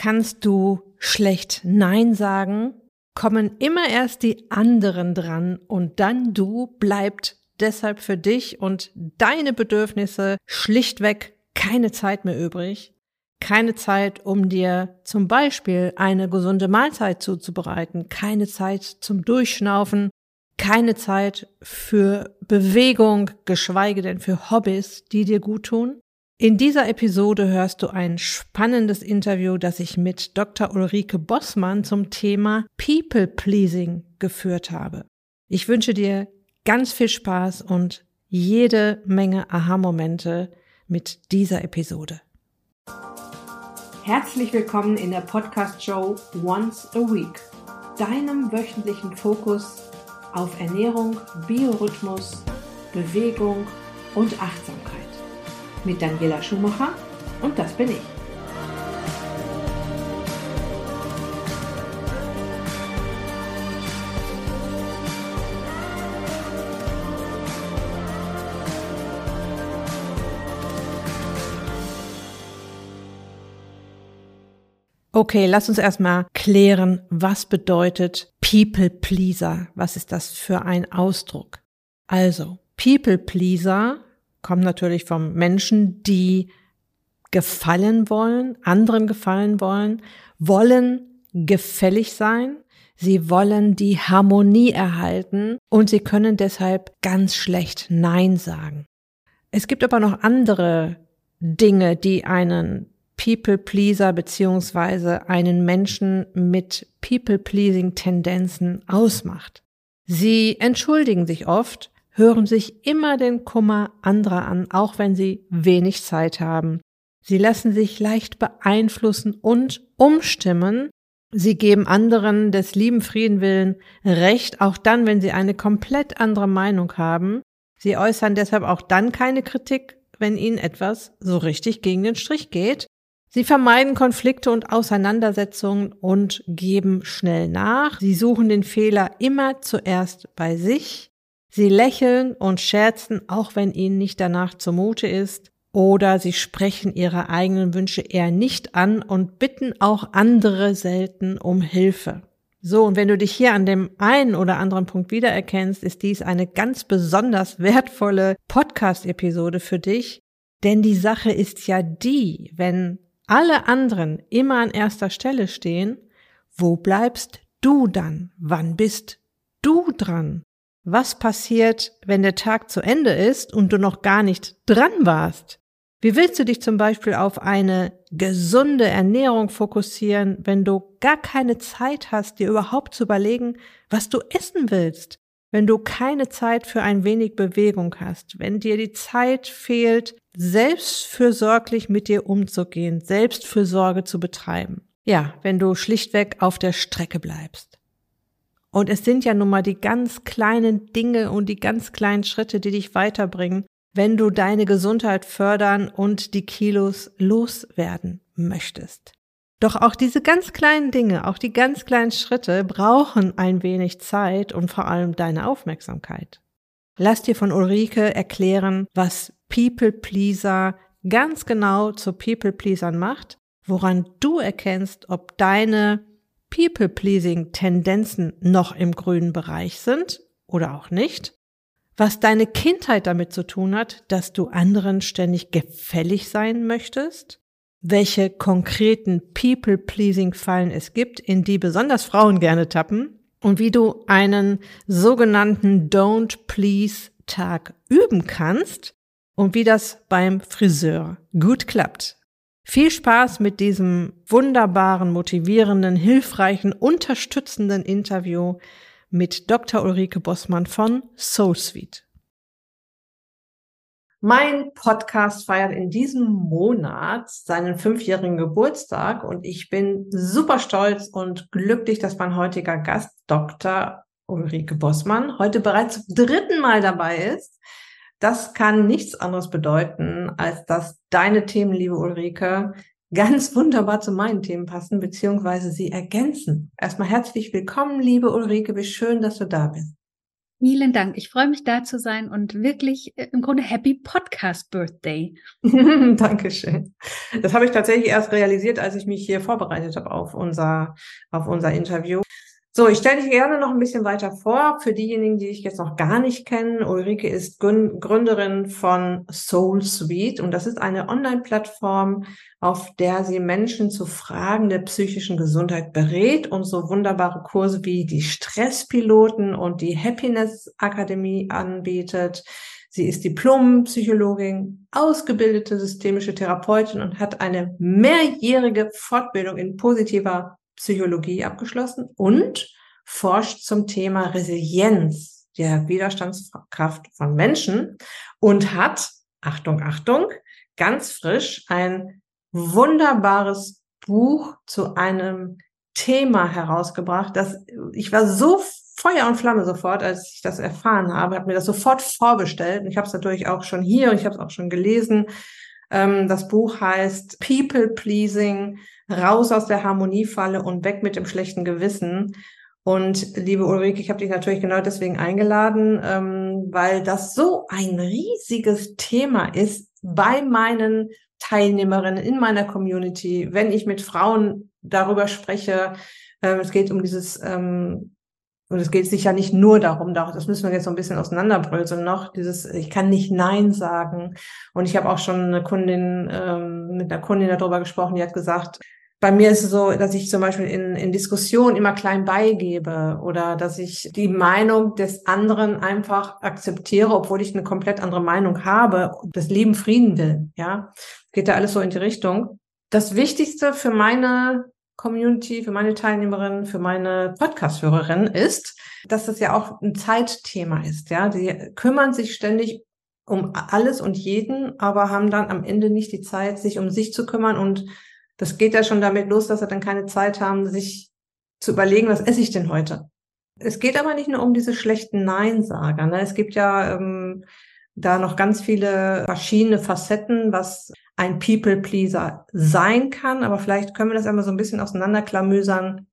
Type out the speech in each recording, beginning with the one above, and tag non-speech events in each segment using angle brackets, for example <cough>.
kannst du schlecht Nein sagen, kommen immer erst die anderen dran und dann du bleibt deshalb für dich und deine Bedürfnisse schlichtweg keine Zeit mehr übrig. Keine Zeit, um dir zum Beispiel eine gesunde Mahlzeit zuzubereiten, keine Zeit zum Durchschnaufen, keine Zeit für Bewegung, geschweige denn für Hobbys, die dir gut tun. In dieser Episode hörst du ein spannendes Interview, das ich mit Dr. Ulrike Bossmann zum Thema People Pleasing geführt habe. Ich wünsche dir ganz viel Spaß und jede Menge Aha-Momente mit dieser Episode. Herzlich willkommen in der Podcast-Show Once a Week, deinem wöchentlichen Fokus auf Ernährung, Biorhythmus, Bewegung und Achtsamkeit. Mit Daniela Schumacher und das bin ich. Okay, lass uns erstmal klären, was bedeutet People Pleaser? Was ist das für ein Ausdruck? Also, People Pleaser kommt natürlich vom Menschen, die gefallen wollen, anderen gefallen wollen, wollen gefällig sein, sie wollen die Harmonie erhalten und sie können deshalb ganz schlecht Nein sagen. Es gibt aber noch andere Dinge, die einen People-Pleaser beziehungsweise einen Menschen mit People-Pleasing-Tendenzen ausmacht. Sie entschuldigen sich oft, hören sich immer den Kummer anderer an, auch wenn sie wenig Zeit haben. Sie lassen sich leicht beeinflussen und umstimmen. Sie geben anderen des lieben Frieden willen Recht, auch dann, wenn sie eine komplett andere Meinung haben. Sie äußern deshalb auch dann keine Kritik, wenn ihnen etwas so richtig gegen den Strich geht. Sie vermeiden Konflikte und Auseinandersetzungen und geben schnell nach. Sie suchen den Fehler immer zuerst bei sich. Sie lächeln und scherzen, auch wenn ihnen nicht danach zumute ist. Oder sie sprechen ihre eigenen Wünsche eher nicht an und bitten auch andere selten um Hilfe. So, und wenn du dich hier an dem einen oder anderen Punkt wiedererkennst, ist dies eine ganz besonders wertvolle Podcast-Episode für dich. Denn die Sache ist ja die, wenn alle anderen immer an erster Stelle stehen, wo bleibst du dann? Wann bist du dran? Was passiert, wenn der Tag zu Ende ist und du noch gar nicht dran warst? Wie willst du dich zum Beispiel auf eine gesunde Ernährung fokussieren, wenn du gar keine Zeit hast, dir überhaupt zu überlegen, was du essen willst? wenn du keine Zeit für ein wenig Bewegung hast, wenn dir die Zeit fehlt, selbstfürsorglich mit dir umzugehen, Selbstfürsorge zu betreiben. Ja, wenn du schlichtweg auf der Strecke bleibst. Und es sind ja nun mal die ganz kleinen Dinge und die ganz kleinen Schritte, die dich weiterbringen, wenn du deine Gesundheit fördern und die Kilos loswerden möchtest. Doch auch diese ganz kleinen Dinge, auch die ganz kleinen Schritte brauchen ein wenig Zeit und vor allem deine Aufmerksamkeit. Lass dir von Ulrike erklären, was People Pleaser ganz genau zu People Pleasern macht, woran du erkennst, ob deine People Pleasing Tendenzen noch im grünen Bereich sind oder auch nicht, was deine Kindheit damit zu tun hat, dass du anderen ständig gefällig sein möchtest, welche konkreten People-Pleasing-Fallen es gibt, in die besonders Frauen gerne tappen und wie du einen sogenannten Don't Please Tag üben kannst und wie das beim Friseur gut klappt. Viel Spaß mit diesem wunderbaren, motivierenden, hilfreichen, unterstützenden Interview mit Dr. Ulrike Bossmann von SoulSuite. Mein Podcast feiert in diesem Monat seinen fünfjährigen Geburtstag und ich bin super stolz und glücklich, dass mein heutiger Gast Dr. Ulrike Bossmann heute bereits zum dritten Mal dabei ist. Das kann nichts anderes bedeuten, als dass deine Themen, liebe Ulrike, ganz wunderbar zu meinen Themen passen, beziehungsweise sie ergänzen. Erstmal herzlich willkommen, liebe Ulrike. Wie schön, dass du da bist. Vielen Dank. Ich freue mich da zu sein und wirklich äh, im Grunde Happy Podcast Birthday. <laughs> Dankeschön. Das habe ich tatsächlich erst realisiert, als ich mich hier vorbereitet habe auf unser, auf unser Interview. So, ich stelle dich gerne noch ein bisschen weiter vor. Für diejenigen, die ich jetzt noch gar nicht kennen, Ulrike ist Gründerin von Soul Suite und das ist eine Online-Plattform, auf der sie Menschen zu Fragen der psychischen Gesundheit berät und so wunderbare Kurse wie die Stresspiloten und die Happiness Akademie anbietet. Sie ist Diplompsychologin, ausgebildete systemische Therapeutin und hat eine mehrjährige Fortbildung in positiver Psychologie abgeschlossen und forscht zum Thema Resilienz der Widerstandskraft von Menschen und hat, Achtung, Achtung, ganz frisch ein wunderbares Buch zu einem Thema herausgebracht, das ich war so Feuer und Flamme sofort, als ich das erfahren habe, habe mir das sofort vorbestellt. Ich habe es natürlich auch schon hier und ich habe es auch schon gelesen. Ähm, das Buch heißt People Pleasing, raus aus der Harmoniefalle und weg mit dem schlechten Gewissen. Und liebe Ulrike, ich habe dich natürlich genau deswegen eingeladen, ähm, weil das so ein riesiges Thema ist bei meinen Teilnehmerinnen in meiner Community, wenn ich mit Frauen darüber spreche. Äh, es geht um dieses ähm, und es geht sich ja nicht nur darum, das müssen wir jetzt so ein bisschen auseinanderbröseln noch, dieses, ich kann nicht Nein sagen. Und ich habe auch schon eine Kundin, ähm, mit einer Kundin darüber gesprochen, die hat gesagt, bei mir ist es so, dass ich zum Beispiel in, in Diskussionen immer klein beigebe oder dass ich die Meinung des anderen einfach akzeptiere, obwohl ich eine komplett andere Meinung habe, das Leben Frieden will. Ja, geht da alles so in die Richtung. Das Wichtigste für meine Community, für meine Teilnehmerinnen, für meine Podcast-Hörerinnen ist, dass das ja auch ein Zeitthema ist. Ja, die kümmern sich ständig um alles und jeden, aber haben dann am Ende nicht die Zeit, sich um sich zu kümmern. Und das geht ja schon damit los, dass sie dann keine Zeit haben, sich zu überlegen, was esse ich denn heute? Es geht aber nicht nur um diese schlechten Nein-Sager. Ne? Es gibt ja ähm, da noch ganz viele verschiedene Facetten, was ein People-Pleaser sein kann, aber vielleicht können wir das einmal so ein bisschen auseinanderklamüsern.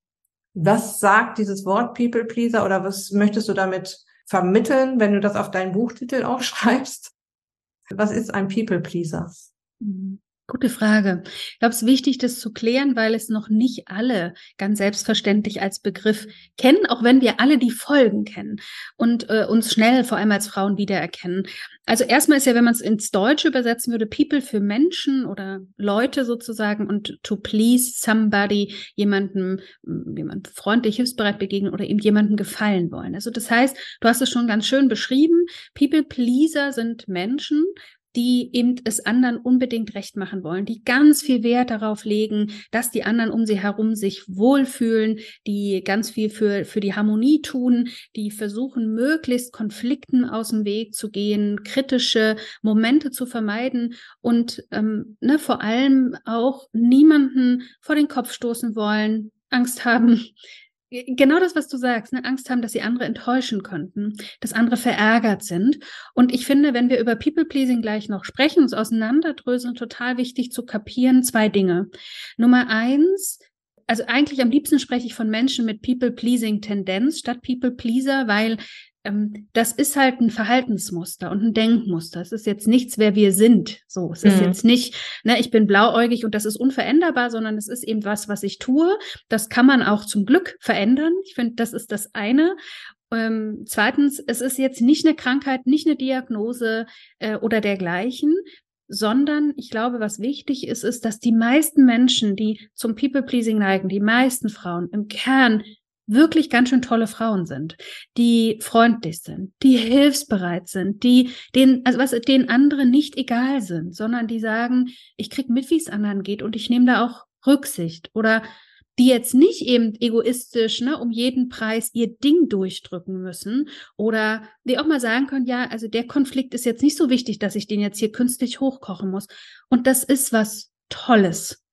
Was sagt dieses Wort People-Pleaser oder was möchtest du damit vermitteln, wenn du das auf deinen Buchtitel <laughs> auch schreibst? Was ist ein People-Pleaser? Mhm. Gute Frage. Ich glaube, es ist wichtig, das zu klären, weil es noch nicht alle ganz selbstverständlich als Begriff kennen, auch wenn wir alle die Folgen kennen und äh, uns schnell, vor allem als Frauen, wiedererkennen. Also erstmal ist ja, wenn man es ins Deutsche übersetzen würde, People für Menschen oder Leute sozusagen und to please somebody, jemandem, jemand freundlich, hilfsbereit begegnen oder eben jemandem gefallen wollen. Also das heißt, du hast es schon ganz schön beschrieben. People Pleaser sind Menschen, die eben es anderen unbedingt recht machen wollen, die ganz viel Wert darauf legen, dass die anderen um sie herum sich wohlfühlen, die ganz viel für, für die Harmonie tun, die versuchen, möglichst Konflikten aus dem Weg zu gehen, kritische Momente zu vermeiden und ähm, ne, vor allem auch niemanden vor den Kopf stoßen wollen, Angst haben, Genau das, was du sagst, ne? Angst haben, dass sie andere enttäuschen könnten, dass andere verärgert sind. Und ich finde, wenn wir über People-Pleasing gleich noch sprechen, uns auseinanderdröseln, total wichtig zu kapieren, zwei Dinge. Nummer eins, also eigentlich am liebsten spreche ich von Menschen mit People-Pleasing-Tendenz statt People-Pleaser, weil das ist halt ein Verhaltensmuster und ein Denkmuster. Es ist jetzt nichts, wer wir sind. So, es ist mhm. jetzt nicht, ne, ich bin blauäugig und das ist unveränderbar, sondern es ist eben was, was ich tue. Das kann man auch zum Glück verändern. Ich finde, das ist das eine. Ähm, zweitens, es ist jetzt nicht eine Krankheit, nicht eine Diagnose äh, oder dergleichen, sondern ich glaube, was wichtig ist, ist, dass die meisten Menschen, die zum People-Pleasing neigen, die meisten Frauen im Kern wirklich ganz schön tolle Frauen sind, die freundlich sind, die hilfsbereit sind, die den, also was den anderen nicht egal sind, sondern die sagen, ich krieg mit, wie es anderen geht und ich nehme da auch Rücksicht oder die jetzt nicht eben egoistisch, ne, um jeden Preis ihr Ding durchdrücken müssen oder die auch mal sagen können, ja, also der Konflikt ist jetzt nicht so wichtig, dass ich den jetzt hier künstlich hochkochen muss. Und das ist was Tolles.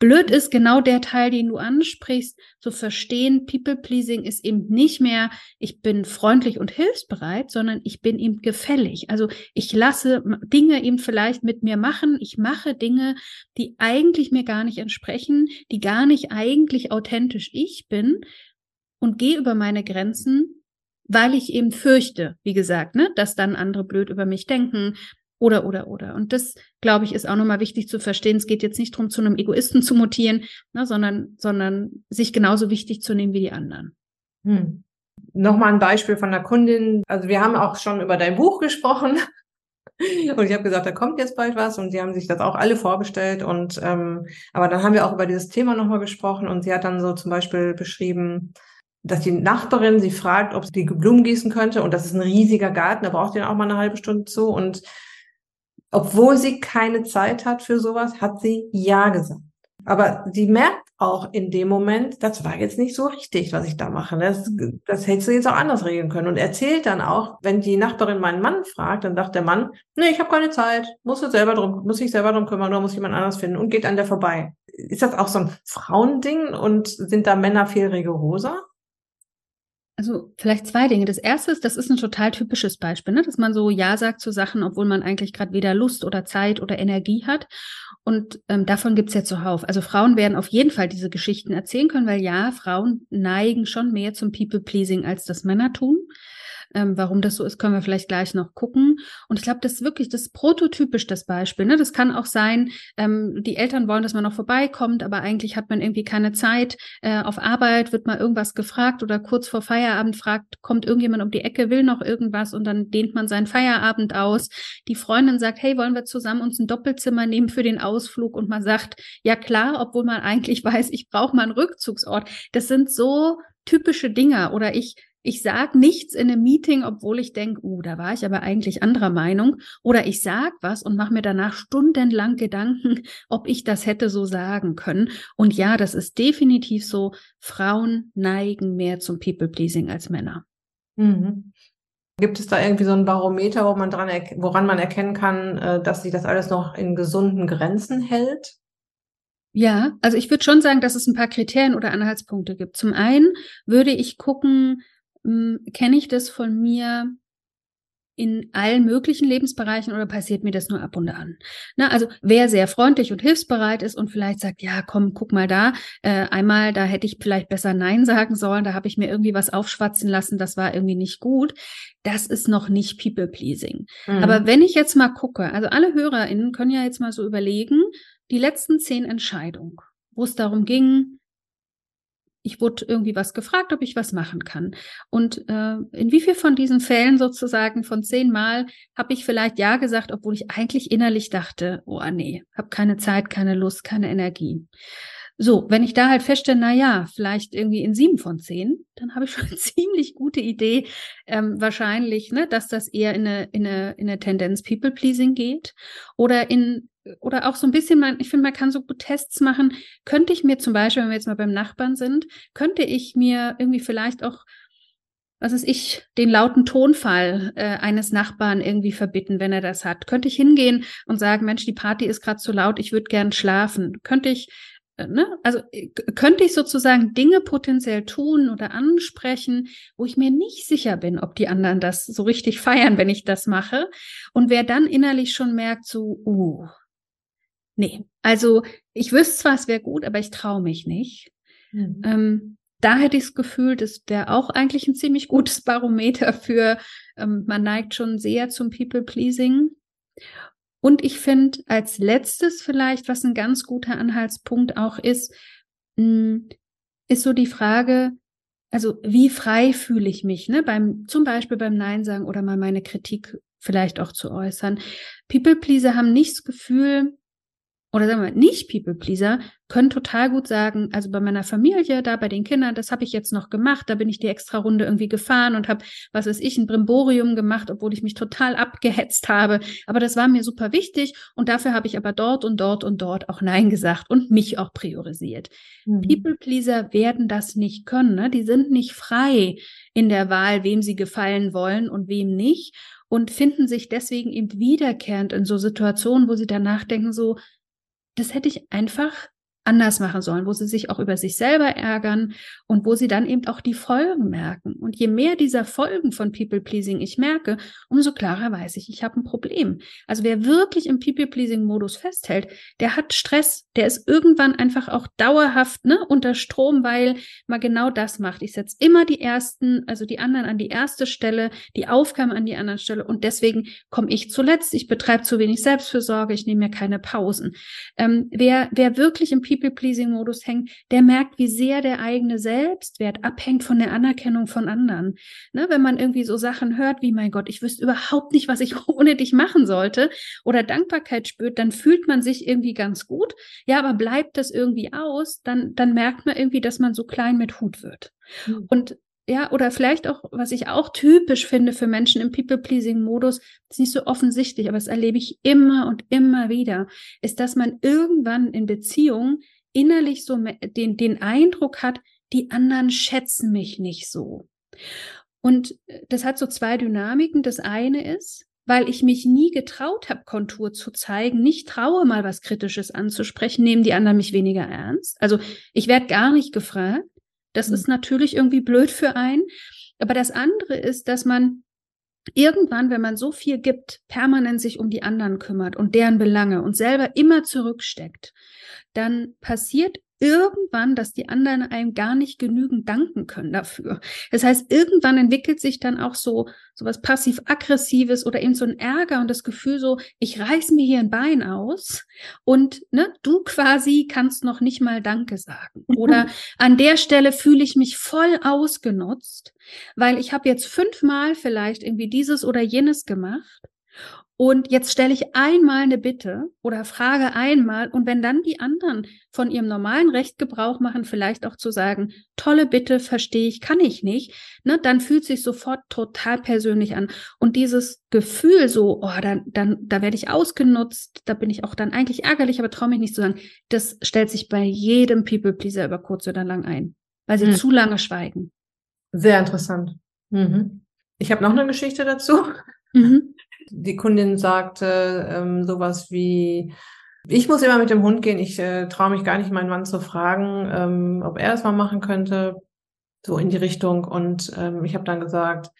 Blöd ist genau der Teil, den du ansprichst, zu verstehen, People-Pleasing ist eben nicht mehr, ich bin freundlich und hilfsbereit, sondern ich bin ihm gefällig. Also ich lasse Dinge eben vielleicht mit mir machen. Ich mache Dinge, die eigentlich mir gar nicht entsprechen, die gar nicht eigentlich authentisch ich bin und gehe über meine Grenzen, weil ich eben fürchte, wie gesagt, ne, dass dann andere blöd über mich denken, oder, oder, oder. Und das, glaube ich, ist auch nochmal wichtig zu verstehen. Es geht jetzt nicht darum, zu einem Egoisten zu mutieren, ne, sondern, sondern sich genauso wichtig zu nehmen wie die anderen. Hm. Nochmal ein Beispiel von der Kundin. Also wir haben auch schon über dein Buch gesprochen. <laughs> Und ich habe gesagt, da kommt jetzt bald was und sie haben sich das auch alle vorgestellt und ähm, aber dann haben wir auch über dieses Thema nochmal gesprochen und sie hat dann so zum Beispiel beschrieben, dass die Nachbarin sie fragt, ob sie die Blumen gießen könnte und das ist ein riesiger Garten, da braucht ihr auch mal eine halbe Stunde zu und obwohl sie keine Zeit hat für sowas, hat sie Ja gesagt. Aber sie merkt auch in dem Moment, das war jetzt nicht so richtig, was ich da mache. Das, das hättest du jetzt auch anders regeln können. Und erzählt dann auch, wenn die Nachbarin meinen Mann fragt, dann sagt der Mann, nee, ich habe keine Zeit, muss jetzt selber drum, muss ich selber drum kümmern oder muss jemand anders finden und geht an der vorbei. Ist das auch so ein Frauending und sind da Männer viel rigoroser? Also vielleicht zwei Dinge. Das erste ist, das ist ein total typisches Beispiel, ne? dass man so Ja sagt zu Sachen, obwohl man eigentlich gerade weder Lust oder Zeit oder Energie hat. Und ähm, davon gibt's ja zuhauf. Also Frauen werden auf jeden Fall diese Geschichten erzählen können, weil ja, Frauen neigen schon mehr zum People-Pleasing, als das Männer tun. Ähm, warum das so ist, können wir vielleicht gleich noch gucken. Und ich glaube, das ist wirklich das prototypisch das Beispiel. Ne? Das kann auch sein, ähm, die Eltern wollen, dass man noch vorbeikommt, aber eigentlich hat man irgendwie keine Zeit. Äh, auf Arbeit wird mal irgendwas gefragt oder kurz vor Feierabend fragt, kommt irgendjemand um die Ecke, will noch irgendwas und dann dehnt man seinen Feierabend aus. Die Freundin sagt, hey, wollen wir zusammen uns ein Doppelzimmer nehmen für den Ausflug? Und man sagt, ja klar, obwohl man <laughs> eigentlich weiß, ich brauche mal einen Rückzugsort. Das sind so typische Dinge. Oder ich ich sage nichts in einem Meeting, obwohl ich denke, uh, da war ich aber eigentlich anderer Meinung. Oder ich sag was und mache mir danach stundenlang Gedanken, <laughs> ob ich das hätte so sagen können. Und ja, das ist definitiv so. Frauen neigen mehr zum People-Pleasing als Männer. Mhm. Gibt es da irgendwie so ein Barometer, wo man dran woran man erkennen kann, äh, dass sich das alles noch in gesunden Grenzen hält? Ja, also ich würde schon sagen, dass es ein paar Kriterien oder Anhaltspunkte gibt. Zum einen würde ich gucken, kenne ich das von mir in allen möglichen Lebensbereichen oder passiert mir das nur ab und an? Na, also wer sehr freundlich und hilfsbereit ist und vielleicht sagt, ja, komm, guck mal da, äh, einmal, da hätte ich vielleicht besser Nein <laughs> sagen sollen, da habe ich mir irgendwie was aufschwatzen lassen, das war irgendwie nicht gut. Das ist noch nicht People-Pleasing. Mhm. Aber wenn ich jetzt mal gucke, also alle HörerInnen können ja jetzt mal so überlegen, die letzten zehn Entscheidungen, wo es darum ging, ich wurde irgendwie was gefragt, ob ich was machen kann. Und äh, in wie viel von diesen Fällen sozusagen von zehnmal habe ich vielleicht ja gesagt, obwohl ich eigentlich innerlich dachte, oh nee, habe keine Zeit, keine Lust, keine Energie. So, wenn ich da halt feststelle, na ja, vielleicht irgendwie in sieben von zehn, dann habe ich <laughs> schon eine ziemlich gute Idee, ähm, wahrscheinlich, ne, dass das eher in eine, in eine, in eine Tendenz People Pleasing geht oder in oder auch so ein bisschen, man, ich finde, man kann so gut Tests machen. Könnte ich mir zum Beispiel, wenn wir jetzt mal beim Nachbarn sind, könnte ich mir irgendwie vielleicht auch, was ist ich, den lauten Tonfall äh, eines Nachbarn irgendwie verbitten, wenn er das hat. Könnte ich hingehen und sagen, Mensch, die Party ist gerade zu laut, ich würde gern schlafen. Könnte ich, äh, ne, also äh, könnte ich sozusagen Dinge potenziell tun oder ansprechen, wo ich mir nicht sicher bin, ob die anderen das so richtig feiern, wenn ich das mache. Und wer dann innerlich schon merkt, so, uh, Nee, also ich wüsste zwar, es wäre gut, aber ich traue mich nicht. Mhm. Ähm, da hätte ich das Gefühl, das wäre auch eigentlich ein ziemlich gutes <laughs> Barometer für, ähm, man neigt schon sehr zum People-Pleasing. Und ich finde als letztes vielleicht, was ein ganz guter Anhaltspunkt auch ist, mh, hm, ist so die Frage, also wie frei fühle ich mich, ne? Beim, zum Beispiel beim Nein sagen oder mal meine Kritik vielleicht auch zu äußern. People-Pleaser haben nicht das Gefühl, oder sagen wir nicht People-Pleaser, können total gut sagen, also bei meiner Familie, da bei den Kindern, das habe ich jetzt noch gemacht, da bin ich die extra Runde irgendwie gefahren und habe, was weiß ich, ein Brimborium gemacht, obwohl ich mich total abgehetzt habe. Aber das war mir super wichtig und dafür habe ich aber dort und dort und dort auch Nein gesagt und mich auch priorisiert. Mhm. People-Pleaser werden das nicht können, ne? die sind nicht frei in der Wahl, wem sie gefallen wollen und wem nicht und finden sich deswegen eben wiederkehrend in so Situationen, wo sie danach denken so, das hätte ich einfach anders machen sollen, wo sie sich auch über sich selber ärgern und wo sie dann eben auch die Folgen merken. Und je mehr dieser Folgen von People-Pleasing ich merke, umso klarer weiß ich, ich habe ein Problem. Also wer wirklich im People-Pleasing-Modus festhält, der hat Stress, der ist irgendwann einfach auch dauerhaft ne, unter Strom, weil man genau das macht. Ich setze immer die ersten, also die anderen an die erste Stelle, die Aufgaben an die andere Stelle und deswegen komme ich zuletzt. Ich betreibe zu wenig Selbstfürsorge, ich nehme mir keine Pausen. Ähm, wer, wer wirklich im People-Pleasing-Modus hängt, der merkt, wie sehr der eigene Selbstwert abhängt von der Anerkennung von anderen. Ne, wenn man irgendwie so Sachen hört wie, mein Gott, ich wüsste überhaupt nicht, was ich <laughs> ohne dich machen sollte oder Dankbarkeit spürt, dann fühlt man sich irgendwie ganz gut. Ja, aber bleibt das irgendwie aus, dann, dann merkt man irgendwie, dass man so klein mit Hut wird. Mhm. Und ja, oder vielleicht auch, was ich auch typisch finde für Menschen im People-Pleasing-Modus, ist nicht so offensichtlich, aber das erlebe ich immer und immer wieder, ist, dass man irgendwann in Beziehungen innerlich so den, den Eindruck hat, die anderen schätzen mich nicht so. Und äh, das hat so zwei Dynamiken. Das eine ist, weil ich mich nie getraut habe, Kontur zu zeigen, nicht traue, mal was Kritisches anzusprechen, nehmen die anderen mich weniger ernst. Also ich werde gar nicht gefragt. Das mhm. ist natürlich irgendwie blöd für einen. Aber das andere ist, dass man irgendwann, wenn man so viel gibt, permanent sich um die anderen kümmert und deren Belange und selber immer zurücksteckt, dann passiert irgendwann, dass die anderen einem gar nicht genügend danken können dafür. Das heißt, irgendwann entwickelt sich dann auch so, so was passiv-aggressives oder eben so ein Ärger und das Gefühl so, ich reiß mir hier ein Bein aus und ne, du quasi kannst noch nicht mal Danke sagen. Oder an der Stelle fühle ich mich voll ausgenutzt, weil ich habe jetzt fünfmal vielleicht irgendwie dieses oder jenes gemacht und jetzt stelle ich einmal eine Bitte oder frage einmal und wenn dann die anderen von ihrem normalen Recht Gebrauch machen, vielleicht auch zu sagen, tolle Bitte, verstehe ich, kann ich nicht, ne, dann fühlt sich sofort total persönlich an. Und dieses Gefühl so, oh, dann, dann, da werde ich ausgenutzt, da bin ich auch dann eigentlich ärgerlich, aber traue mich nicht zu sagen, das stellt sich bei jedem People-Pleaser über kurz oder lang ein, weil sie hm. zu lange schweigen. Sehr interessant. Mhm. Ich habe noch eine Geschichte dazu. Mhm die Kundin sagte ähm, sowas wie, ich muss immer mit dem Hund gehen, ich äh, traue mich gar nicht, meinen Mann zu fragen, ähm, ob er das mal machen könnte, so in die Richtung. Und ähm, ich habe dann gesagt,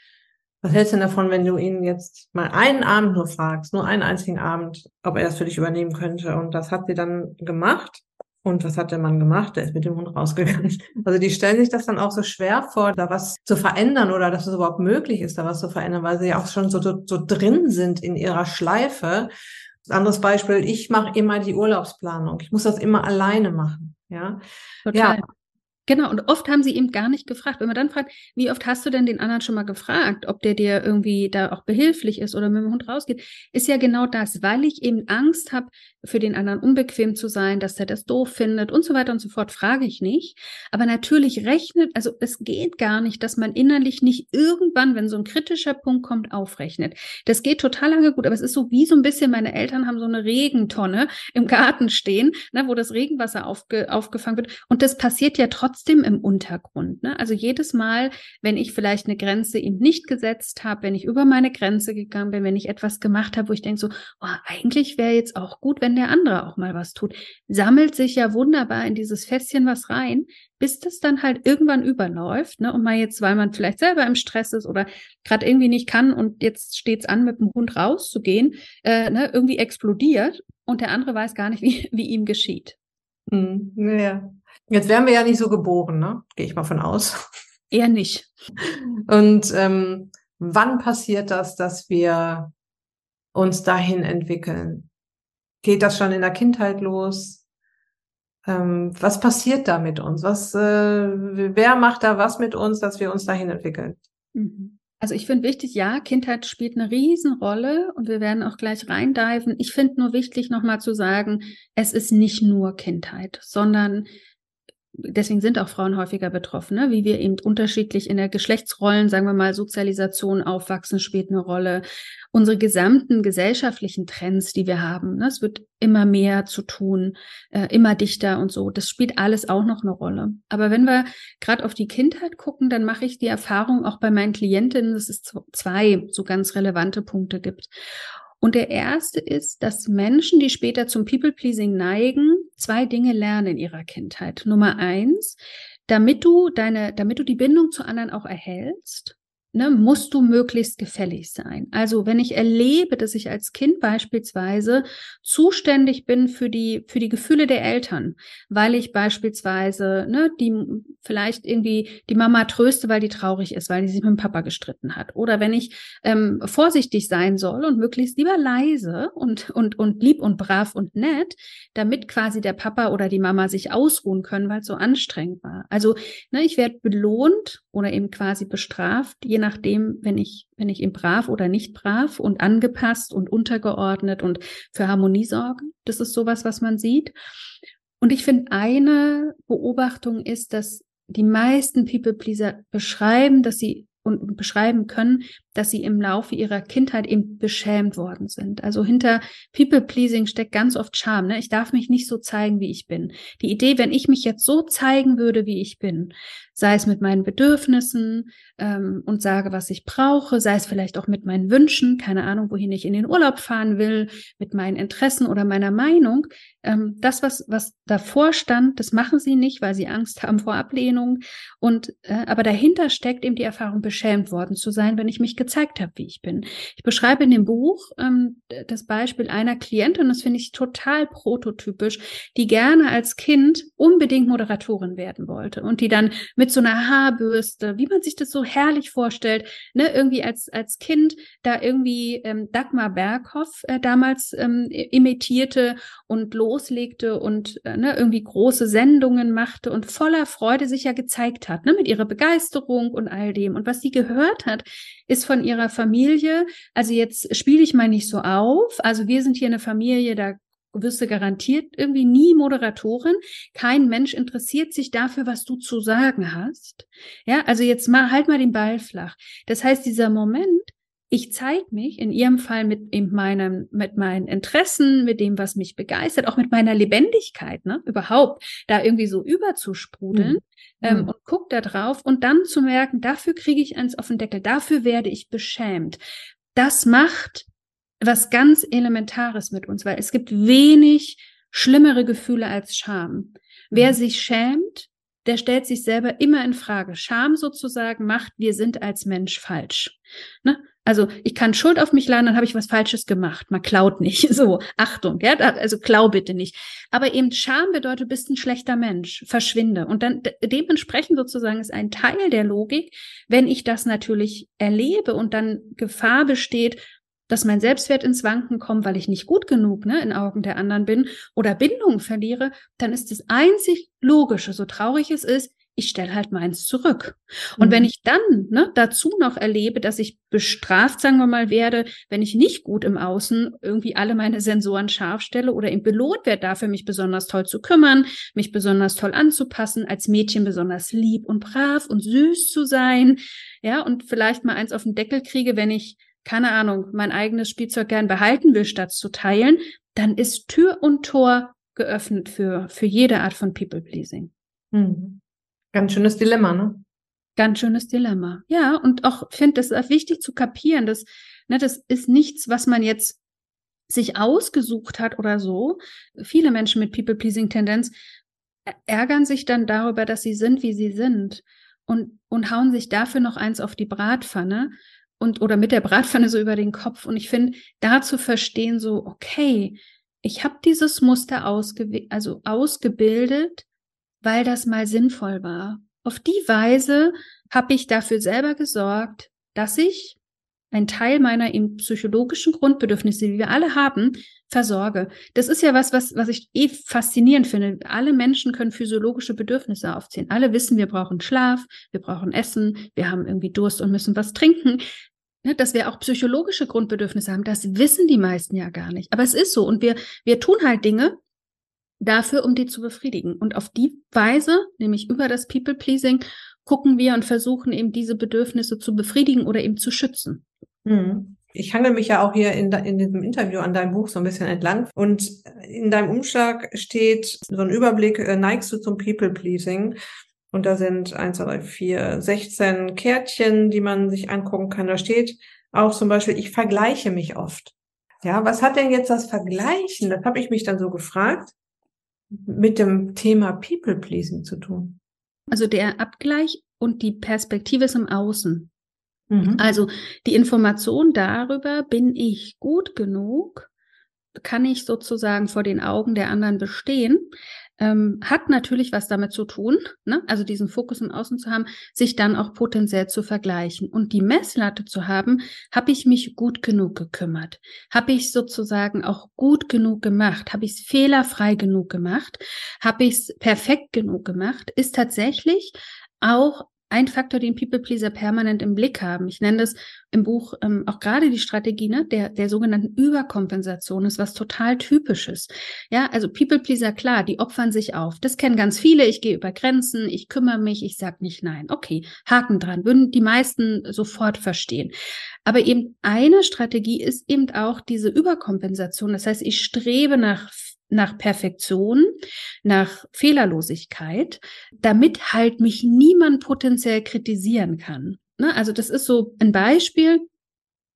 was hältst du denn davon, wenn du ihn jetzt mal einen Abend nur fragst, nur einen einzigen Abend, ob er das für dich übernehmen könnte? Und das hat sie dann gemacht. Und was hat der Mann gemacht? Der ist mit dem Hund rausgegangen. <laughs> Also die stellen sich das dann auch so schwer vor, da was zu verändern oder dass es überhaupt möglich ist, da was zu verändern, weil sie ja auch schon so, so, so drin sind in ihrer Schleife. Anderes Beispiel, ich mache immer die Urlaubsplanung. Ich muss das immer alleine machen. Ja. Total. Ja. Genau, und oft haben sie eben gar nicht gefragt. Wenn man dann fragt, wie oft hast du denn den anderen schon mal gefragt, ob der dir irgendwie da auch behilflich ist oder mit dem Hund rausgeht, ist ja genau das, weil ich eben Angst habe, für den anderen unbequem zu sein, dass er das doof findet und so weiter und so fort, frage ich nicht. Aber natürlich rechnet, also es geht gar nicht, dass man innerlich nicht irgendwann, wenn so ein kritischer Punkt kommt, aufrechnet. Das geht total lange gut, aber es ist so wie so ein bisschen, meine Eltern haben so eine Regentonne im Garten stehen, ne, wo das Regenwasser aufge, aufgefangen wird. Und das passiert ja trotzdem im Untergrund. Ne? Also jedes Mal, wenn ich vielleicht eine Grenze ihm nicht gesetzt habe, wenn ich über meine Grenze gegangen bin, wenn ich etwas gemacht habe, wo ich denke so, oh, eigentlich wäre jetzt auch gut, wenn wenn der andere auch mal was tut. Sammelt sich ja wunderbar in dieses Fässchen was rein, bis das dann halt irgendwann überläuft, ne? Und mal jetzt, weil man vielleicht selber im Stress ist oder gerade irgendwie nicht kann und jetzt steht's an, mit dem Hund rauszugehen, äh, ne, irgendwie explodiert und der andere weiß gar nicht, <laughs> wie, wie ihm geschieht. Hm, ja. Jetzt wären wir ja nicht so geboren, ne? Gehe ich mal von aus. Eher nicht. Und ähm, wann passiert das, dass wir uns dahin entwickeln? Geht das schon in der Kindheit los? Ähm, was passiert da mit uns? Was, äh, wer macht da was mit uns, dass wir uns dahin entwickeln? Mhm. Also ich finde wichtig, ja, Kindheit spielt eine Riesenrolle und wir werden auch gleich reindiven. Ich finde nur wichtig, nochmal zu sagen, es ist nicht nur Kindheit, sondern deswegen sind auch Frauen häufiger betroffen, ne? wie wir eben unterschiedlich in der Geschlechtsrollen, sagen wir mal, Sozialisation aufwachsen, spielt eine Rolle. Unsere gesamten gesellschaftlichen Trends, die wir haben, ne? es wird immer mehr zu tun, äh, immer dichter und so, das spielt alles auch noch eine Rolle. Aber wenn wir gerade auf die Kindheit gucken, dann mache ich die Erfahrung auch bei meinen Klientinnen, dass es zwei so ganz relevante Punkte gibt. Und der erste ist, dass Menschen, die später zum People-Pleasing neigen, zwei Dinge lernen in ihrer Kindheit. Nummer eins, damit du deine, damit du die Bindung zu anderen auch erhältst, ne, musst du möglichst gefällig sein. Also wenn ich erlebe, dass ich als Kind beispielsweise zuständig bin für die, für die Gefühle der Eltern, weil ich beispielsweise ne, die vielleicht irgendwie die Mama tröste, weil die traurig ist, weil die sich mit dem Papa gestritten hat. Oder wenn ich ähm, vorsichtig sein soll und möglichst lieber leise und, und, und lieb und brav und nett, damit quasi der Papa oder die Mama sich ausruhen können, weil es so anstrengend war. Also ne, ich werde belohnt oder eben quasi bestraft, je nachdem, wenn ich, wenn ich ihm brav oder nicht brav und angepasst und untergeordnet und für Harmonie sorge. Das ist sowas, was man sieht. Und ich finde, eine Beobachtung ist, dass die meisten People-Pleaser beschreiben, dass sie und beschreiben können, dass sie im Laufe ihrer Kindheit eben beschämt worden sind. Also hinter People-Pleasing steckt ganz oft Scham. Ne? Ich darf mich nicht so zeigen, wie ich bin. Die Idee, wenn ich mich jetzt so zeigen würde, wie ich bin, sei es mit meinen Bedürfnissen ähm, und sage, was ich brauche, sei es vielleicht auch mit meinen Wünschen, keine Ahnung, wohin ich in den Urlaub fahren will, mit meinen Interessen oder meiner Meinung. Ähm, das, was, was davor stand, das machen sie nicht, weil sie Angst haben vor Ablehnung. Und äh, aber dahinter steckt eben die Erfahrung, beschämt worden zu sein, wenn ich mich gezeigt habe, wie ich bin. Ich beschreibe in dem Buch ähm, das Beispiel einer Klientin, das finde ich total prototypisch, die gerne als Kind unbedingt Moderatorin werden wollte und die dann mit so einer Haarbürste, wie man sich das so herrlich vorstellt, ne, irgendwie als, als Kind da irgendwie ähm, Dagmar Berghoff äh, damals ähm, imitierte und loslegte und äh, ne, irgendwie große Sendungen machte und voller Freude sich ja gezeigt hat, ne, mit ihrer Begeisterung und all dem. Und was sie gehört hat, ist von ihrer Familie, also jetzt spiele ich mal nicht so auf, also wir sind hier eine Familie, da wirst du garantiert irgendwie nie Moderatorin. Kein Mensch interessiert sich dafür, was du zu sagen hast. Ja, also jetzt mal halt mal den Ball flach. Das heißt, dieser Moment, ich zeige mich in ihrem Fall mit in meinem, mit meinen Interessen, mit dem, was mich begeistert, auch mit meiner Lebendigkeit, ne, überhaupt, da irgendwie so überzusprudeln, mhm. ähm, mhm. und guck da drauf und dann zu merken, dafür kriege ich eins auf den Deckel, dafür werde ich beschämt. Das macht was ganz Elementares mit uns, weil es gibt wenig schlimmere Gefühle als Scham. Wer mhm. sich schämt, der stellt sich selber immer in Frage. Scham sozusagen macht, wir sind als Mensch falsch. Ne? Also ich kann Schuld auf mich laden, dann habe ich was Falsches gemacht. Man klaut nicht. <laughs> So, Achtung, ja, also klau bitte nicht. Aber eben Scham bedeutet, du bist ein schlechter Mensch, verschwinde. Und dann dementsprechend sozusagen ist ein Teil der Logik, wenn ich das natürlich erlebe und dann Gefahr besteht, dass mein Selbstwert ins Wanken kommt, weil ich nicht gut genug ne, in Augen der anderen bin oder Bindung verliere, dann ist das einzig Logische, so traurig es ist, ich stelle halt meins zurück. Und mhm. wenn ich dann ne, dazu noch erlebe, dass ich bestraft, sagen wir mal, werde, wenn ich nicht gut im Außen irgendwie alle meine Sensoren scharf stelle oder im belohnt werde dafür, mich besonders toll zu kümmern, mich besonders toll anzupassen, als Mädchen besonders lieb und brav und süß zu sein, ja, und vielleicht mal eins auf den Deckel kriege, wenn ich keine Ahnung, mein eigenes Spielzeug gern behalten will, statt zu teilen, dann ist Tür und Tor geöffnet für, für jede Art von People-Pleasing. Hm. Ganz schönes Dilemma, ne? Ganz schönes Dilemma. Ja, und auch finde es wichtig zu kapieren, dass, ne, das ist nichts, was man jetzt sich ausgesucht hat oder so. Viele Menschen mit People-Pleasing-Tendenz ärgern sich dann darüber, dass sie sind, wie sie sind und, und hauen sich dafür noch eins auf die Bratpfanne und oder mit der Bratpfanne so über den Kopf. Und ich finde, da zu verstehen, so, okay, ich habe dieses Muster ausge also ausgebildet, weil das mal sinnvoll war. Auf die Weise habe ich dafür selber gesorgt, dass ich einen Teil meiner eben psychologischen Grundbedürfnisse, die wir alle haben, versorge. Das ist ja was, was, was ich eh faszinierend finde. Alle Menschen können physiologische Bedürfnisse aufzählen. Alle wissen, wir brauchen Schlaf, wir brauchen Essen, wir haben irgendwie Durst und müssen was trinken ne, dass wir auch psychologische Grundbedürfnisse haben, das wissen die meisten ja gar nicht. Aber es ist so. Und wir, wir tun halt Dinge dafür, um die zu befriedigen. Und auf die Weise, nämlich über das People-Pleasing, gucken wir und versuchen eben diese Bedürfnisse zu befriedigen oder eben zu schützen. Mhm. Ich hangel mich ja auch hier in, in diesem Interview an deinem Buch so ein bisschen entlang. Und in deinem Umschlag steht so ein Überblick, äh, neigst du zum People-Pleasing? Und da sind eins, zwei, drei, vier, 16 Kärtchen, die man sich angucken kann. Da steht auch zum Beispiel, ich vergleiche mich oft. Ja, was hat denn jetzt das Vergleichen? Das habe ich mich dann so gefragt. Mit dem Thema People Pleasing zu tun? Also der Abgleich und die Perspektive ist im Außen. Mhm. Also die Information darüber, bin ich gut genug, kann ich sozusagen vor den Augen der anderen bestehen, ähm, hat natürlich was damit zu tun, ne? also diesen Fokus im Außen zu haben, sich dann auch potenziell zu vergleichen. Und die Messlatte zu haben, habe ich mich gut genug gekümmert? Habe ich sozusagen auch gut genug gemacht? Habe ich es fehlerfrei genug gemacht? Habe ich es perfekt genug gemacht? Ist tatsächlich auch ein Faktor, den People Pleaser permanent im Blick haben. Ich nenne das im Buch ähm, auch gerade die Strategie ne, der, der sogenannten Überkompensation ist was total typisches. Ja, also People Pleaser, klar, die opfern sich auf. Das kennen ganz viele. Ich gehe über Grenzen, ich kümmere mich, ich sag nicht nein. Okay, Haken dran, würden die meisten sofort verstehen. Aber eben eine Strategie ist eben auch diese Überkompensation. Das heißt, ich strebe nach nach Perfektion, nach Fehlerlosigkeit, damit halt mich niemand potenziell kritisieren kann. Ne? Also das ist so ein Beispiel,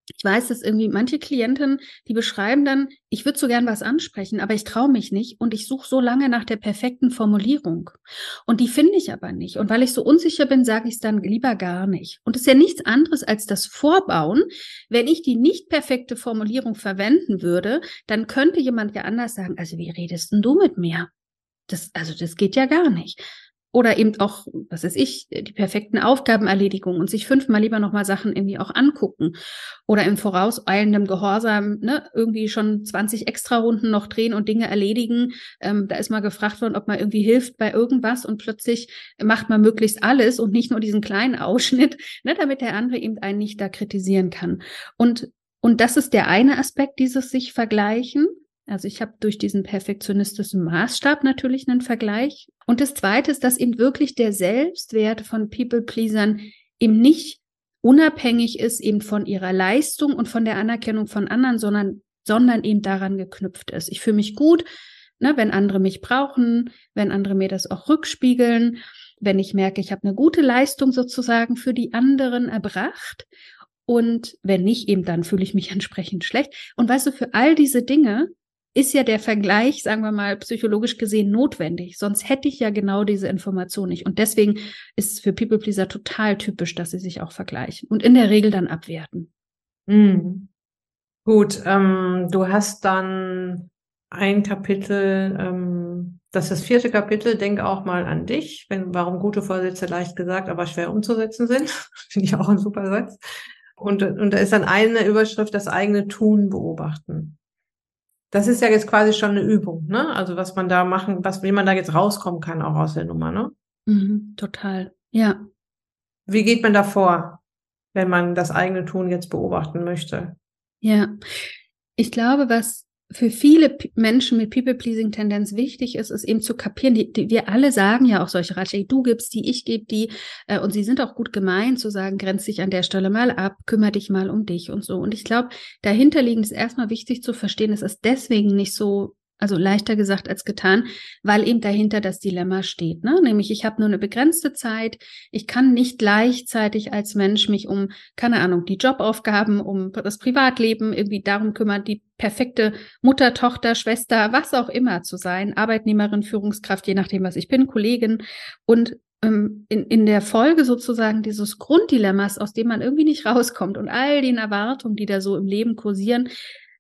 ich weiß, dass irgendwie manche Klienten, die beschreiben dann, ich würde so gern was ansprechen, aber ich traue mich nicht und ich suche so lange nach der perfekten Formulierung. Und die finde ich aber nicht. Und weil ich so unsicher bin, sage ich es dann lieber gar nicht. Und es ist ja nichts anderes als das Vorbauen. Wenn ich die nicht perfekte Formulierung verwenden würde, dann könnte jemand ja anders sagen, also wie redest denn du mit mir? Das, also das geht ja gar nicht. Oder eben auch, was weiß ich, die perfekten Aufgabenerledigungen und sich fünfmal lieber nochmal Sachen irgendwie auch angucken. Oder im vorauseilendem Gehorsam ne, irgendwie schon 20 extra Runden noch drehen und Dinge erledigen. Ähm, da ist mal gefragt worden, ob man irgendwie hilft bei irgendwas und plötzlich macht man möglichst alles und nicht nur diesen kleinen Ausschnitt, ne, damit der andere eben einen nicht da kritisieren kann. Und, und das ist der eine Aspekt, dieses sich vergleichen. Also ich habe durch diesen perfektionistischen Maßstab natürlich einen Vergleich. Und das Zweite ist, dass eben wirklich der Selbstwert von People-Pleasern eben nicht unabhängig ist eben von ihrer Leistung und von der Anerkennung von anderen, sondern, sondern eben daran geknüpft ist. Ich fühle mich gut, ne, wenn andere mich brauchen, wenn andere mir das auch rückspiegeln, wenn ich merke, ich habe eine gute Leistung sozusagen für die anderen erbracht. Und wenn nicht, eben dann fühle ich mich <laughs> entsprechend schlecht. Und weißt du, für all diese Dinge ist ja der Vergleich, sagen wir mal, psychologisch gesehen notwendig. Sonst hätte ich ja genau diese Information nicht. Und deswegen ist es für People Pleaser total typisch, dass sie sich auch vergleichen und in der Regel dann abwerten. Mhm. Gut, ähm, du hast dann ein Kapitel, ähm, das ist das vierte Kapitel, denk auch mal an dich, wenn, warum gute Vorsätze leicht gesagt, aber schwer umzusetzen sind. <laughs> Finde ich auch ein super Satz. Und, und da ist dann eine Überschrift, das eigene Tun beobachten. Das ist ja jetzt quasi schon eine Übung, ne? Also was man da machen, was, wie man da jetzt rauskommen kann, auch aus der Nummer, ne? Mhm, total. Ja. Wie geht man da vor, wenn man das eigene Tun jetzt beobachten möchte? Ja. Ich glaube, was für viele Menschen mit People-Pleasing-Tendenz wichtig ist, ist eben zu kapieren, die, die, wir alle sagen ja auch solche Ratschläge, du gibst die, ich gebe die, äh, und sie sind auch gut gemeint, zu sagen, grenz dich an der Stelle mal ab, kümmere dich mal um dich und so. Und ich glaube, dahinterliegend ist erstmal wichtig zu verstehen, es ist deswegen nicht so also leichter gesagt als getan, weil eben dahinter das Dilemma steht. Ne? Nämlich, ich habe nur eine begrenzte Zeit. Ich kann nicht gleichzeitig als Mensch mich um, keine Ahnung, die Jobaufgaben, um das Privatleben irgendwie darum kümmern, die perfekte Mutter, Tochter, Schwester, was auch immer zu sein, Arbeitnehmerin, Führungskraft, je nachdem, was ich bin, Kollegin. Und ähm, in, in der Folge sozusagen dieses Grunddilemmas, aus dem man irgendwie nicht rauskommt und all den Erwartungen, die da so im Leben kursieren,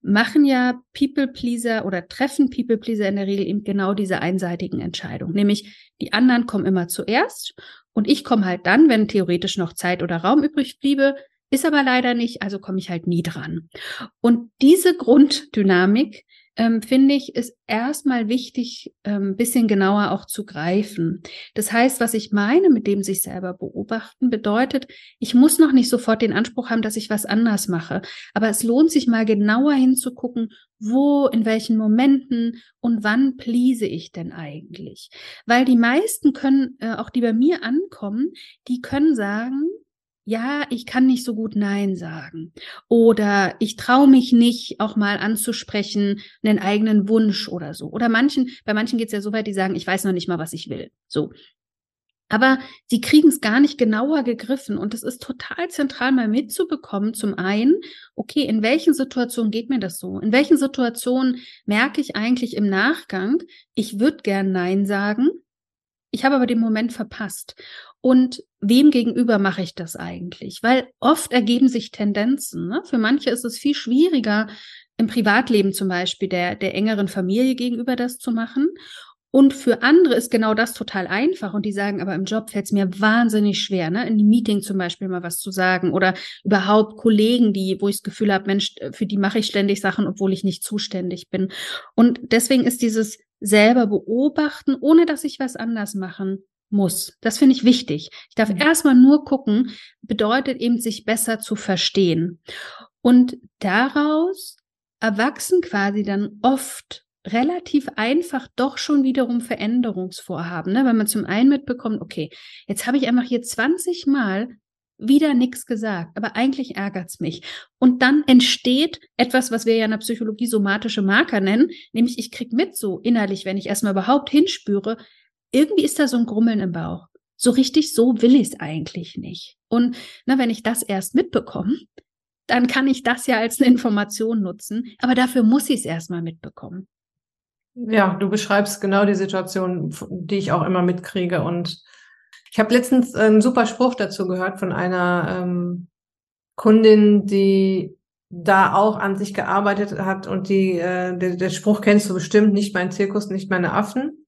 machen ja People-Pleaser oder treffen People-Pleaser in der Regel eben genau diese einseitigen Entscheidungen. Nämlich die anderen kommen immer zuerst und ich komme halt dann, wenn theoretisch noch Zeit oder Raum übrig bliebe, ist aber leider nicht, also komme ich halt nie dran. Und diese Grunddynamik ähm, finde ich, ist erstmal wichtig, ein ähm, bisschen genauer auch zu greifen. Das heißt, was ich meine mit dem sich selber beobachten, bedeutet, ich muss noch nicht sofort den Anspruch haben, dass ich was anders mache. Aber es lohnt sich mal genauer hinzugucken, wo, in welchen Momenten und wann please ich denn eigentlich? Weil die meisten können, äh, auch die bei mir ankommen, die können sagen, ja, ich kann nicht so gut Nein sagen. Oder ich traue mich nicht, auch mal anzusprechen, einen eigenen Wunsch oder so. Oder manchen, bei manchen geht es ja so weit, die sagen, ich weiß noch nicht mal, was ich will. So. Aber sie kriegen es gar nicht genauer gegriffen. Und es ist total zentral, mal mitzubekommen. Zum einen, okay, in welchen Situationen geht mir das so? In welchen Situationen merke ich eigentlich im Nachgang, ich würde gern Nein sagen, ich habe aber den Moment verpasst. Und wem gegenüber mache ich das eigentlich? Weil oft ergeben sich Tendenzen. Ne? Für manche ist es viel schwieriger, im Privatleben zum Beispiel der, der engeren Familie gegenüber das zu machen. Und für andere ist genau das total einfach. Und die sagen, aber im Job fällt es mir wahnsinnig schwer, ne? in die Meeting zum Beispiel mal was zu sagen oder überhaupt Kollegen, die, wo ich das Gefühl habe, Mensch, für die mache ich ständig Sachen, obwohl ich nicht zuständig bin. Und deswegen ist dieses selber beobachten, ohne dass ich was anders machen muss. Das finde ich wichtig. Ich darf mhm. erstmal nur gucken, bedeutet eben, sich besser zu verstehen. Und daraus erwachsen quasi dann oft relativ einfach doch schon wiederum Veränderungsvorhaben, ne? weil man zum einen mitbekommt, okay, jetzt habe ich einfach hier 20 Mal wieder nichts gesagt, aber eigentlich ärgert's mich. Und dann entsteht etwas, was wir ja in der Psychologie somatische Marker nennen, nämlich ich krieg mit so innerlich, wenn ich erstmal überhaupt hinspüre, irgendwie ist da so ein Grummeln im Bauch. So richtig so will ich es eigentlich nicht. Und na, wenn ich das erst mitbekomme, dann kann ich das ja als eine Information nutzen, aber dafür muss ich es erstmal mitbekommen. Ja, du beschreibst genau die Situation, die ich auch immer mitkriege. Und ich habe letztens einen super Spruch dazu gehört von einer ähm, Kundin, die da auch an sich gearbeitet hat und die, äh, der, der Spruch kennst du bestimmt, nicht mein Zirkus, nicht meine Affen.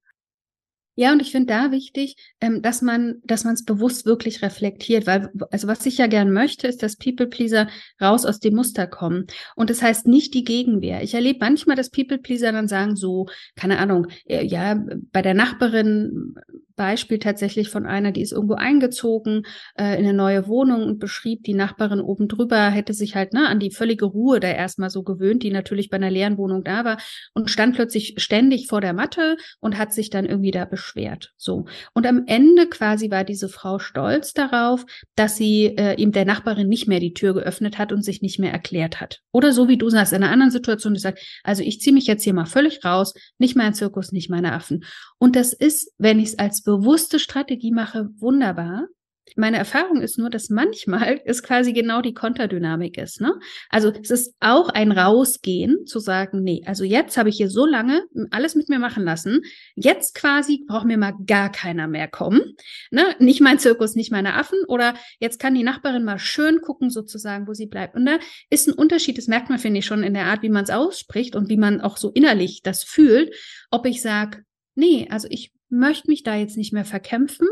Ja, und ich finde da wichtig, ähm, dass man, dass man es bewusst wirklich reflektiert, weil, also was ich ja gern möchte, ist, dass People Pleaser raus aus dem Muster kommen. Und das heißt nicht die Gegenwehr. Ich erlebe manchmal, dass People Pleaser dann sagen, so, keine Ahnung, äh, ja, bei der Nachbarin Beispiel tatsächlich von einer, die ist irgendwo eingezogen äh, in eine neue Wohnung und beschrieb, die Nachbarin oben drüber hätte sich halt ne, an die völlige Ruhe da erstmal so gewöhnt, die natürlich bei einer leeren Wohnung da war und stand plötzlich ständig vor der Matte und hat sich dann irgendwie da beschwert. So. Und am Ende quasi war diese Frau stolz darauf, dass sie äh, ihm der Nachbarin nicht mehr die Tür geöffnet hat und sich nicht mehr erklärt hat. Oder so wie du sagst, in einer anderen Situation, die sagt, also ich ziehe mich jetzt hier mal völlig raus, nicht mein Zirkus, nicht meine Affen. Und das ist, wenn ich es als bewusste Strategie mache, wunderbar. Meine Erfahrung ist nur, dass manchmal <laughs> es quasi genau die Konterdynamik ist. Ne? Also es ist auch ein Rausgehen zu sagen, nee, also jetzt habe ich hier so lange alles mit mir machen lassen. Jetzt quasi braucht mir mal gar keiner mehr kommen. Ne? Nicht mein Zirkus, nicht meine Affen. Oder jetzt kann die Nachbarin mal schön gucken, sozusagen, wo sie bleibt. Und da ist ein Unterschied, das merkt man, finde ich, schon in der Art, wie man es ausspricht und wie man auch so innerlich das fühlt, ob ich sage, nee, also ich möchte mich da jetzt nicht mehr verkämpfen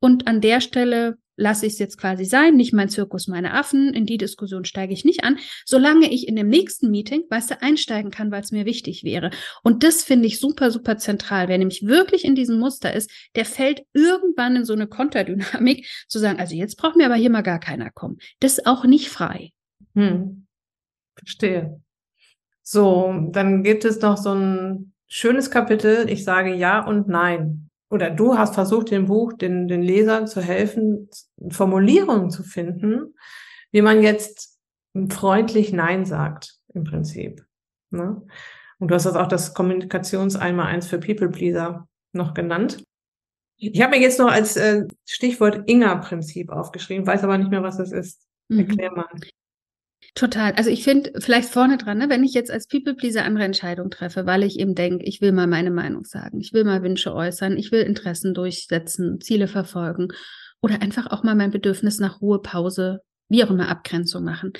und an der Stelle lasse ich es jetzt quasi sein, nicht mein Zirkus, meine Affen, in die Diskussion steige ich nicht an, solange ich in dem nächsten Meeting, weißt du, einsteigen kann, weil es mir wichtig wäre. Und das finde ich super, super zentral. Wer nämlich wirklich in diesem Muster ist, der fällt irgendwann in so eine Konterdynamik, zu sagen, also jetzt braucht mir aber hier mal gar keiner kommen. Das ist auch nicht frei. Hm. Verstehe. So, dann gibt es noch so ein schönes Kapitel. Ich sage ja und nein. Oder du hast versucht, dem Buch den, den Lesern zu helfen, Formulierungen zu finden, wie man jetzt freundlich Nein sagt, im Prinzip. Ne? Und du hast das auch das Kommunikations einmal eins für People Pleaser noch genannt. Ich habe mir jetzt noch als äh, Stichwort Inga-Prinzip aufgeschrieben, weiß aber nicht mehr, was das ist. Mhm. Erklär mal. Total. Also ich finde vielleicht vorne dran, ne, wenn ich jetzt als People-Pleaser andere Entscheidungen treffe, weil ich eben denke, ich will mal meine Meinung sagen, ich will mal Wünsche äußern, ich will Interessen durchsetzen, Ziele verfolgen oder einfach auch mal mein Bedürfnis nach Ruhe, Pause, wie auch immer Abgrenzung machen.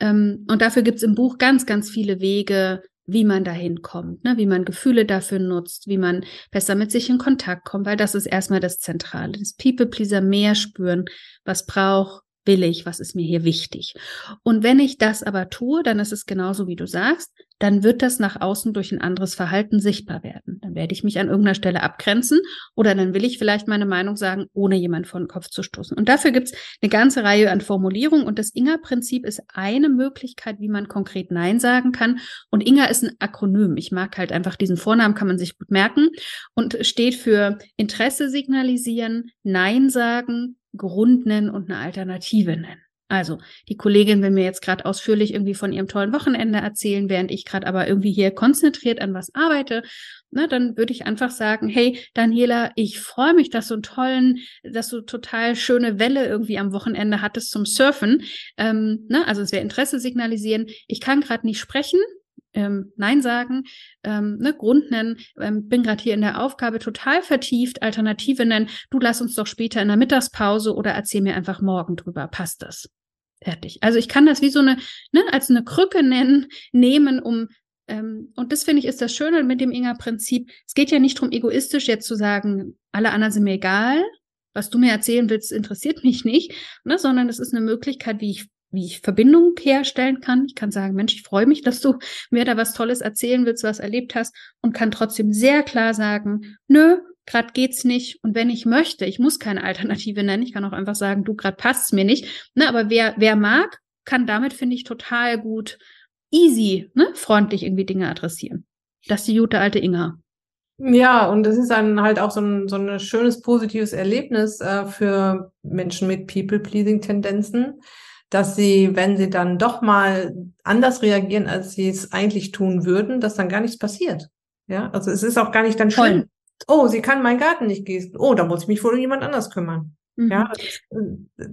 Ähm, und dafür gibt's im Buch ganz, ganz viele Wege, wie man dahin kommt, ne? wie man Gefühle dafür nutzt, wie man besser mit sich in Kontakt kommt, weil das ist erstmal das Zentrale. Das People-Pleaser mehr spüren, was braucht, will ich, was ist mir hier wichtig. Und wenn ich das aber tue, dann ist es genauso, wie du sagst, dann wird das nach außen durch ein anderes Verhalten sichtbar werden. Dann werde ich mich an irgendeiner Stelle abgrenzen oder dann will ich vielleicht meine Meinung sagen, ohne jemand vor den Kopf zu stoßen. Und dafür gibt es eine ganze Reihe an Formulierungen und das Inga-Prinzip ist eine Möglichkeit, wie man konkret Nein sagen kann. Und Inga ist ein Akronym. Ich mag halt einfach diesen Vornamen, kann man sich gut merken und steht für Interesse signalisieren, Nein sagen, Grund nennen und eine Alternative nennen. Also, die Kollegin will mir jetzt gerade ausführlich irgendwie von ihrem tollen Wochenende erzählen, während ich gerade aber irgendwie hier konzentriert an was arbeite. Na, dann würde ich einfach sagen, hey, Daniela, ich freue mich, dass du einen tollen, dass du total schöne Welle irgendwie am Wochenende hattest zum Surfen. Ähm, ne, also es wäre Interesse signalisieren. Ich kann gerade nicht sprechen, ähm, Nein sagen, ähm, ne, Grund nennen, ähm, bin gerade hier in der Aufgabe total vertieft, Alternative nennen, du lass uns doch später in der Mittagspause oder erzähl mir einfach morgen drüber, passt das? Fertig. Also ich kann das wie so eine, ne, als eine Krücke nennen, nehmen, um ähm, und das finde ich ist das Schöne mit dem Inga-Prinzip. Es geht ja nicht darum, egoistisch jetzt zu sagen, alle anderen sind mir egal, was du mir erzählen willst, interessiert mich nicht, ne, sondern es ist eine Möglichkeit, wie ich wie ich Verbindung herstellen kann. Ich kann sagen, Mensch, ich freue mich, dass du mir da was Tolles erzählen willst, was erlebt hast und kann trotzdem sehr klar sagen, nö, gerade geht's nicht und wenn ich möchte, ich muss keine <laughs> Alternative nennen, ich kann auch einfach sagen, du gerade passt's mir nicht. Ne, aber wer wer mag, kann damit finde ich total gut easy, ne, freundlich irgendwie Dinge adressieren. Das ist die gute alte Inga. Ja, und das ist dann halt auch so ein, so ein schönes positives Erlebnis äh, für Menschen mit People-Pleasing-Tendenzen, dass sie, wenn sie dann doch mal anders reagieren, als sie es eigentlich tun würden, dass dann gar nichts passiert. Ja, also es ist auch gar nicht dann schlimm. Oh, sie kann meinen Garten nicht gießen. Oh, da muss ich mich wohl um jemand anders kümmern. Mhm. Ja,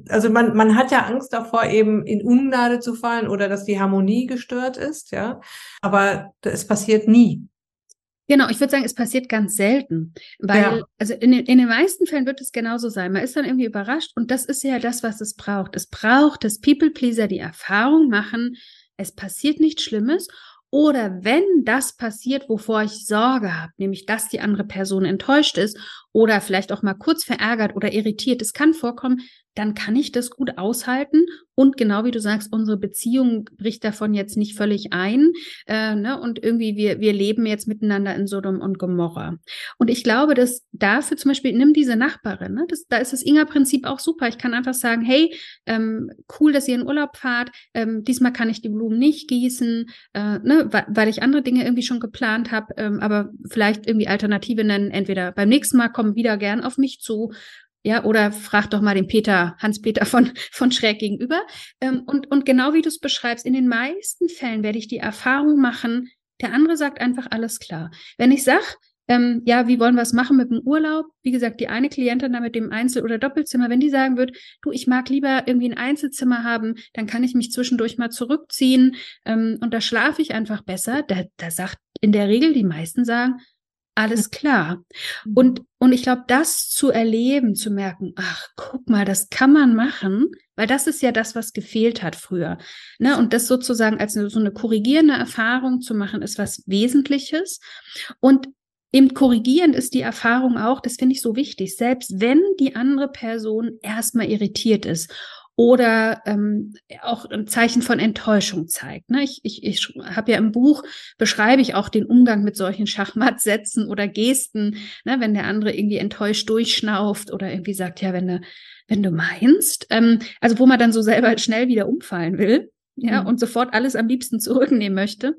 also man, man hat ja Angst davor, eben in Ungnade zu fallen oder dass die Harmonie gestört ist, ja. Aber es passiert nie. Genau, ich würde sagen, es passiert ganz selten, weil, ja. also in den, in den meisten Fällen wird es genauso sein. Man ist dann irgendwie überrascht und das ist ja das, was es braucht. Es braucht, dass People-Pleaser die Erfahrung machen, es passiert nichts Schlimmes oder wenn das passiert, wovor ich Sorge habe, nämlich dass die andere Person enttäuscht ist oder vielleicht auch mal kurz verärgert oder irritiert, es kann vorkommen, dann kann ich das gut aushalten. Und genau wie du sagst, unsere Beziehung bricht davon jetzt nicht völlig ein. Äh, ne? Und irgendwie, wir, wir leben jetzt miteinander in Sodom und Gomorra. Und ich glaube, dass dafür zum Beispiel, nimm diese Nachbarin, ne? das, da ist das Inga-Prinzip auch super. Ich kann einfach sagen, hey, ähm, cool, dass ihr in Urlaub fahrt. Ähm, diesmal kann ich die Blumen nicht gießen, äh, ne? weil ich andere Dinge irgendwie schon geplant habe, ähm, aber vielleicht irgendwie Alternative nennen. Entweder beim nächsten Mal kommen wieder gern auf mich zu ja, oder frag doch mal den Peter, Hans-Peter von, von schräg gegenüber. Ähm, und, und genau wie du es beschreibst, in den meisten Fällen werde ich die Erfahrung machen, der andere sagt einfach alles klar. Wenn ich sag, ähm, ja, wie wollen wir es machen mit dem Urlaub? Wie gesagt, die eine Klientin da mit dem Einzel- oder Doppelzimmer, wenn die sagen wird, du, ich mag lieber irgendwie ein Einzelzimmer haben, dann kann ich mich zwischendurch mal zurückziehen ähm, und da schlafe ich einfach besser. Da, da sagt in der Regel die meisten sagen, alles klar. Mhm. Und, und ich glaube, das zu erleben, zu merken, ach, guck mal, das kann man machen, weil das ist ja das, was gefehlt hat früher. Ne? Und das sozusagen als so eine korrigierende Erfahrung zu machen, ist was Wesentliches. Und im Korrigieren ist die Erfahrung auch, das finde ich so wichtig, selbst wenn die andere Person erstmal irritiert ist oder ähm, auch ein Zeichen von Enttäuschung zeigt. Ne? Ich, ich, ich habe ja im Buch, beschreibe ich auch den Umgang mit solchen Schachmattsätzen oder Gesten, ne? wenn der andere irgendwie enttäuscht durchschnauft oder irgendwie sagt, ja, wenn du, wenn du meinst, ähm, also wo man dann so selber schnell wieder umfallen will, ja, mhm. und sofort alles am liebsten zurücknehmen möchte.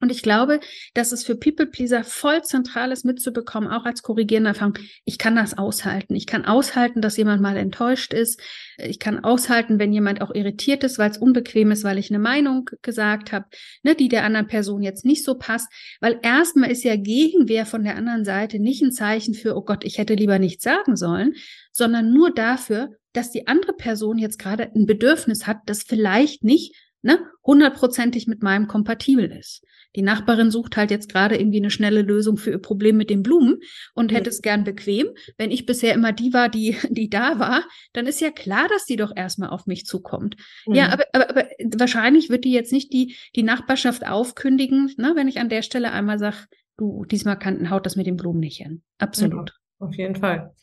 Und ich glaube, dass es für People Pleaser voll zentral ist, mitzubekommen, auch als korrigierende Erfahrung. Ich kann das aushalten. Ich kann aushalten, dass jemand mal enttäuscht ist. Ich kann aushalten, wenn jemand auch irritiert ist, weil es unbequem ist, weil ich eine Meinung gesagt habe, ne, die der anderen Person jetzt nicht so passt. Weil erstmal ist ja Gegenwehr von der anderen Seite nicht ein Zeichen für, oh Gott, ich hätte lieber nichts sagen sollen, sondern nur dafür, dass die andere Person jetzt gerade ein Bedürfnis hat, das vielleicht nicht ne, hundertprozentig mit meinem kompatibel ist. Die Nachbarin sucht halt jetzt gerade irgendwie eine schnelle Lösung für ihr Problem mit den Blumen und hätte es gern bequem. Wenn ich bisher immer die war, die, die da war, dann ist ja klar, dass die doch erstmal auf mich zukommt. Mhm. Ja, aber, aber, aber wahrscheinlich wird die jetzt nicht die, die Nachbarschaft aufkündigen, ne, wenn ich an der Stelle einmal sage, du, diesmal kann, haut das mit den Blumen nicht hin. Absolut. Ja, auf jeden Fall.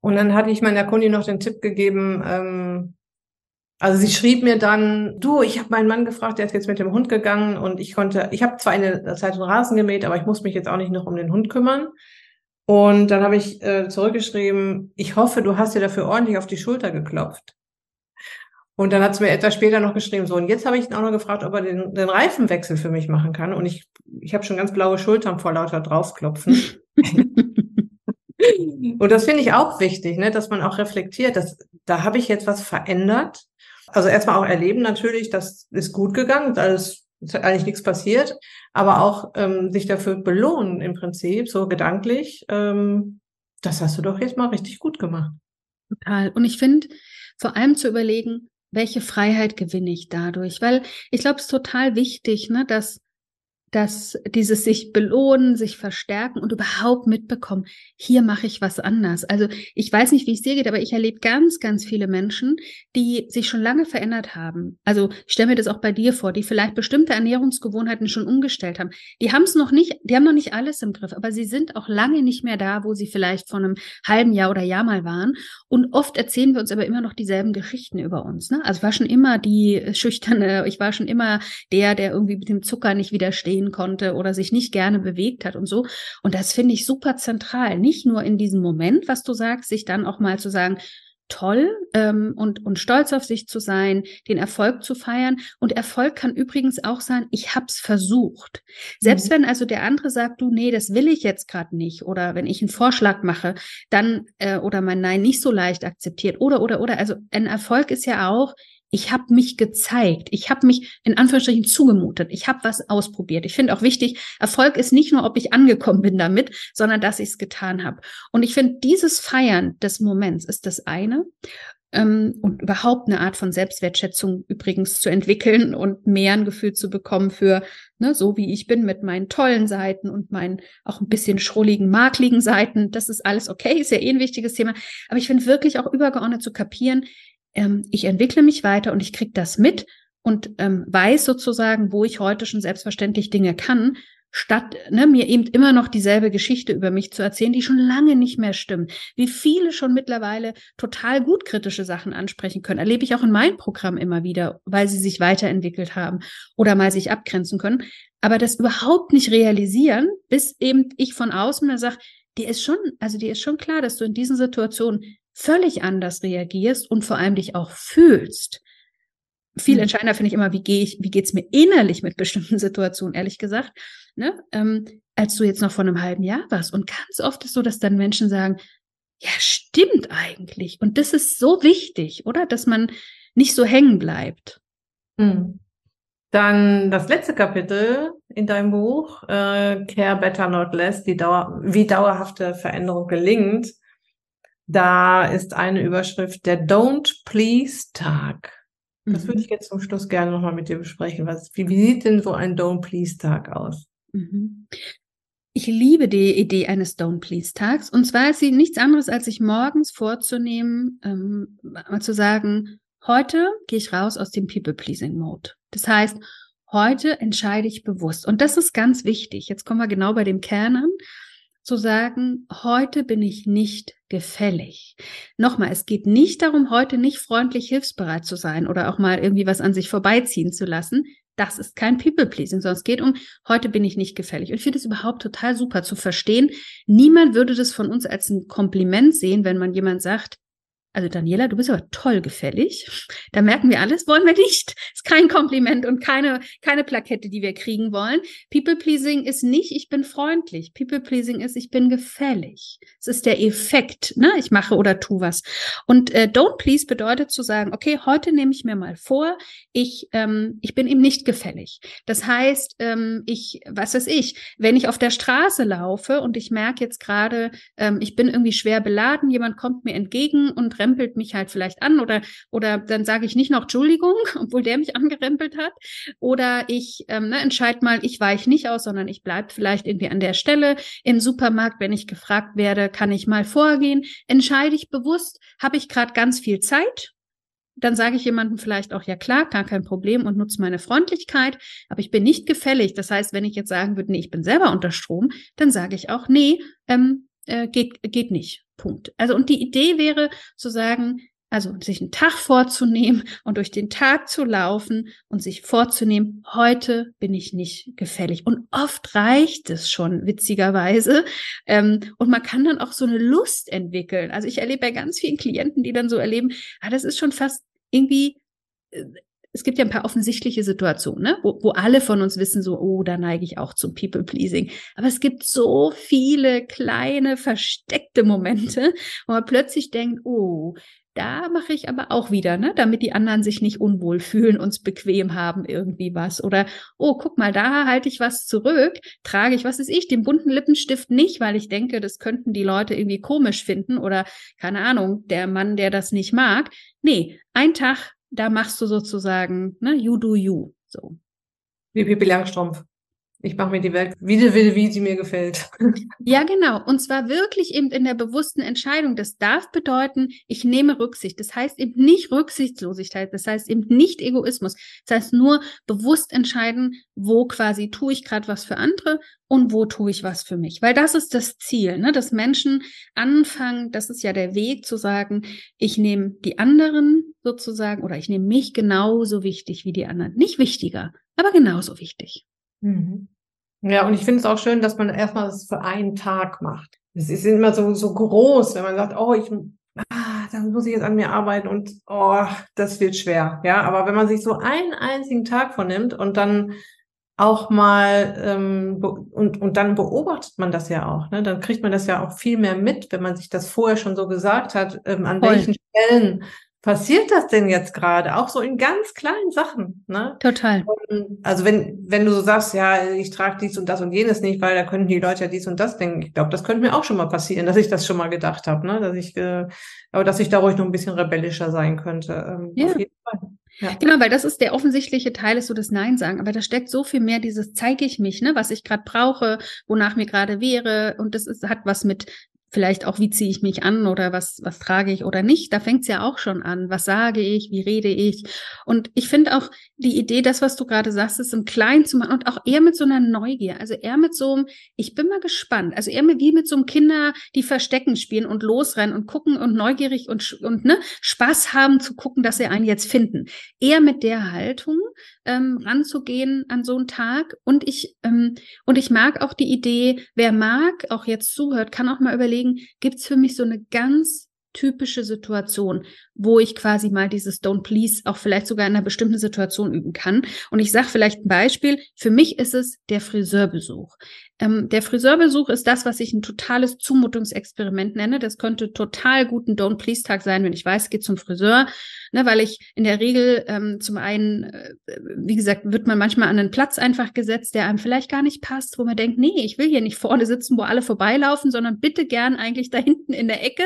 Und dann hatte ich meiner Kundin noch den Tipp gegeben, ähm, also sie schrieb mir dann, du, ich habe meinen Mann gefragt, der ist jetzt mit dem Hund gegangen und ich konnte, ich habe zwar eine Zeit den Rasen gemäht, aber ich muss mich jetzt auch nicht noch um den Hund kümmern. Und dann habe ich äh, zurückgeschrieben, ich hoffe, du hast dir dafür ordentlich auf die Schulter geklopft. Und dann hat sie mir etwas später noch geschrieben, so, und jetzt habe ich ihn auch noch gefragt, ob er den, den Reifenwechsel für mich machen kann. Und ich, ich habe schon ganz blaue Schultern vor lauter draufklopfen. <laughs> und das finde ich auch wichtig, ne, dass man auch reflektiert, dass da habe ich jetzt was verändert Also erstmal auch erleben natürlich, das ist gut gegangen, alles ist eigentlich nichts passiert, aber auch ähm, sich dafür belohnen im Prinzip, so gedanklich, ähm, das hast du doch jetzt mal richtig gut gemacht. Total. Und ich finde, vor allem zu überlegen, welche Freiheit gewinne ich dadurch? Weil ich glaube, es ist total wichtig, ne, dass dass dieses sich belohnen, sich verstärken und überhaupt mitbekommen, hier mache ich was anders. Also ich weiß nicht, wie es dir geht, aber ich erlebe ganz, ganz viele Menschen, die sich schon lange verändert haben. Also ich stelle mir das auch bei dir vor, die vielleicht bestimmte Ernährungsgewohnheiten schon umgestellt haben. Die haben es noch nicht, die haben noch nicht alles im Griff, aber sie sind auch lange nicht mehr da, wo sie vielleicht vor einem halben Jahr oder Jahr mal waren. Und oft erzählen wir uns aber immer noch dieselben Geschichten über uns. Ne? Also war schon immer die schüchterne, ich war schon immer der, der irgendwie mit dem Zucker nicht widersteht stehen konnte oder sich nicht gerne bewegt hat und so. Und das finde ich super zentral. Nicht nur in diesem Moment, was du sagst, sich dann auch mal zu sagen, toll ähm, und, und stolz auf sich zu sein, den Erfolg zu feiern. Und Erfolg kann übrigens auch sein, ich hab's versucht. Selbst mhm. wenn also der andere sagt, du, nee, das will ich jetzt gerade nicht, oder wenn ich einen Vorschlag mache, dann äh, oder mein Nein nicht so leicht akzeptiert, oder, oder, oder. Also ein Erfolg ist ja auch, ich habe mich gezeigt. Ich habe mich in Anführungsstrichen zugemutet. Ich habe was ausprobiert. Ich finde auch wichtig, Erfolg ist nicht nur, ob ich angekommen bin damit, sondern dass ich es getan habe. Und ich finde, dieses Feiern des Moments ist das eine. Ähm, und überhaupt eine Art von Selbstwertschätzung übrigens zu entwickeln und mehr ein Gefühl zu bekommen für, ne, so wie ich bin mit meinen tollen Seiten und meinen auch ein bisschen schrulligen, makligen Seiten. Das ist alles okay, ist ja eh ein wichtiges Thema. Aber ich finde wirklich auch übergeordnet zu kapieren, ähm, ich entwickle mich weiter und ich kriege das mit und ähm, weiß sozusagen, wo ich heute schon selbstverständlich Dinge kann, statt ne, mir eben immer noch dieselbe Geschichte über mich zu erzählen, die schon lange nicht mehr stimmt. Wie viele schon mittlerweile total gut kritische Sachen ansprechen können, erlebe ich auch in meinem Programm immer wieder, weil sie sich weiterentwickelt haben oder mal sich abgrenzen können. Aber das überhaupt nicht realisieren, bis eben ich von außen mir sage, dir ist schon, also dir ist schon klar, dass du in diesen Situationen völlig anders reagierst und vor allem dich auch fühlst. Viel mhm. entscheidender finde ich immer, wie gehe ich, wie geht's mir innerlich mit bestimmten <laughs> Situationen, ehrlich gesagt, ne? Ähm, als du jetzt noch vor einem halben Jahr warst. Und ganz oft ist so, dass dann Menschen sagen, ja, stimmt eigentlich. Und das ist so wichtig, oder? Dass man nicht so hängen bleibt. Mhm. Dann das letzte Kapitel in deinem Buch, äh, Care Better Not Less, die Dauer, wie dauerhafte Veränderung gelingt. Da ist eine Überschrift der Don't Please Tag. Das mhm. würde ich jetzt zum Schluss gerne nochmal mit dir besprechen. Was, wie, wie sieht denn so ein Don't Please Tag aus? Mhm. Ich liebe die Idee eines Don't Please Tags. Und zwar ist sie nichts anderes, als sich morgens vorzunehmen, ähm, mal zu sagen, heute gehe ich raus aus dem People-Pleasing-Mode. Das heißt, heute entscheide ich bewusst. Und das ist ganz wichtig. Jetzt kommen wir genau bei dem Kern an zu sagen, heute bin ich nicht gefällig. Nochmal, es geht nicht darum, heute nicht freundlich hilfsbereit zu sein oder auch mal irgendwie was an sich vorbeiziehen zu lassen. Das ist kein People-Pleasing, sondern es geht um, heute bin ich nicht gefällig. Und ich finde es überhaupt total super zu verstehen. Niemand würde das von uns als ein Kompliment sehen, wenn man jemand sagt, also Daniela, du bist aber toll gefällig. Da merken wir alles, wollen wir nicht. Ist kein Kompliment und keine, keine Plakette, die wir kriegen wollen. People pleasing ist nicht, ich bin freundlich. People pleasing ist, ich bin gefällig. Es ist der Effekt, ne? Ich mache oder tu was. Und äh, don't please bedeutet zu sagen, okay, heute nehme ich mir mal vor, ich, ähm, ich bin ihm nicht gefällig. Das heißt, ähm, ich, was weiß ich, wenn ich auf der Straße laufe und ich merke jetzt gerade, ähm, ich bin irgendwie schwer beladen, jemand kommt mir entgegen und rempelt mich halt vielleicht an oder, oder dann sage ich nicht noch Entschuldigung, <laughs> obwohl der mich angerempelt hat. Oder ich ähm, ne, entscheide mal, ich weiche nicht aus, sondern ich bleibe vielleicht irgendwie an der Stelle. Im Supermarkt, wenn ich gefragt werde, kann ich mal vorgehen. Entscheide ich bewusst, habe ich gerade ganz viel Zeit dann sage ich jemandem vielleicht auch, ja klar, gar kein Problem und nutze meine Freundlichkeit, aber ich bin nicht gefällig. Das heißt, wenn ich jetzt sagen würde, nee, ich bin selber unter Strom, dann sage ich auch, nee, ähm, äh, geht, geht nicht. Punkt. Also und die Idee wäre zu sagen, also sich einen Tag vorzunehmen und durch den Tag zu laufen und sich vorzunehmen, heute bin ich nicht gefällig. Und oft reicht es schon, witzigerweise. Ähm, und man kann dann auch so eine Lust entwickeln. Also ich erlebe bei ganz vielen Klienten, die dann so erleben, ah, das ist schon fast irgendwie äh, es gibt ja ein paar offensichtliche Situationen, ne? wo, wo alle von uns wissen, so, oh, da neige ich auch zum People-Pleasing. Aber es gibt so viele kleine, versteckte Momente, wo man plötzlich denkt, oh, Da mache ich aber auch wieder, ne, damit die anderen sich nicht unwohl fühlen, uns bequem haben, irgendwie was. Oder, oh, guck mal, da halte ich was zurück, trage ich, was ist ich, den bunten Lippenstift nicht, weil ich denke, das könnten die Leute irgendwie komisch finden oder, keine Ahnung, der Mann, der das nicht mag. Nee, ein Tag, da machst du sozusagen, ne, you do you, so. Wie Pippi Langstrumpf. Ich mache mir die Welt, wie sie will, wie sie mir gefällt. <laughs> Ja, genau. Und zwar wirklich eben in der bewussten Entscheidung. Das darf bedeuten, ich nehme Rücksicht. Das heißt eben nicht Rücksichtslosigkeit. Das heißt eben nicht Egoismus. Das heißt nur bewusst entscheiden, wo quasi tue ich gerade was für andere und wo tue ich was für mich. Weil das ist das Ziel, ne? dass Menschen anfangen, das ist ja der Weg zu sagen, ich nehme die anderen sozusagen oder ich nehme mich genauso wichtig wie die anderen. Nicht wichtiger, aber genauso wichtig. Mhm. Ja, und ich finde es auch schön, dass man erstmal das für einen Tag macht. Es ist immer so, so groß, wenn man sagt, oh, ich, ah, dann muss ich jetzt an mir arbeiten und oh, das wird schwer. Ja, aber wenn man sich so einen einzigen Tag vornimmt und dann auch mal ähm, und, und dann beobachtet man das ja auch, ne? Dann kriegt man das ja auch viel mehr mit, wenn man sich das vorher schon so gesagt hat, ähm, an Voll. welchen Stellen passiert das denn jetzt gerade? Auch so in ganz kleinen Sachen, ne? Total. Also wenn, wenn du so sagst, ja, ich trage dies und das und jenes nicht, weil da könnten die Leute ja dies und das denken. Ich glaube, das könnte mir auch schon mal passieren, dass ich das schon mal gedacht habe, ne? Dass ich, äh, aber dass ich da ruhig noch ein bisschen rebellischer sein könnte. Ähm, ja. Ja. Genau, weil das ist der offensichtliche Teil, ist so das Nein sagen. Aber da steckt so viel mehr dieses zeige ich mich, ne, was ich gerade brauche, wonach mir gerade wäre. Und das ist, hat was mit vielleicht auch, wie ziehe ich mich an oder was, was trage ich oder nicht. Da fängt es ja auch schon an. Was sage ich? Wie rede ich? Und ich finde auch die Idee, das, was du gerade sagst, ist im Kleinen zu machen und auch eher mit so einer Neugier. Also eher mit so einem, ich bin mal gespannt. Also eher wie mit so einem Kinder, die Verstecken spielen und losrennen und gucken und neugierig und, und ne, Spaß haben zu gucken, dass sie einen jetzt finden. Eher mit der Haltung ähm, ranzugehen an so einen Tag. Und ich, ähm, und ich mag auch die Idee, wer mag, auch jetzt zuhört, kann auch mal überlegen, gibt's für mich so eine ganz typische Situation, wo ich quasi mal dieses Don't Please auch vielleicht sogar in einer bestimmten Situation üben kann. Und ich sage vielleicht ein Beispiel. Für mich ist es der Friseurbesuch. Ähm, der Friseurbesuch ist das, was ich ein totales Zumutungsexperiment nenne. Das könnte total gut ein Don't Please Tag sein, wenn ich weiß, geht zum Friseur, ne, weil ich in der Regel ähm, zum einen, äh, wie gesagt, wird man manchmal an einen Platz einfach gesetzt, der einem vielleicht gar nicht passt, wo man denkt, nee, ich will hier nicht vorne sitzen, wo alle vorbeilaufen, sondern bitte gern eigentlich da hinten in der Ecke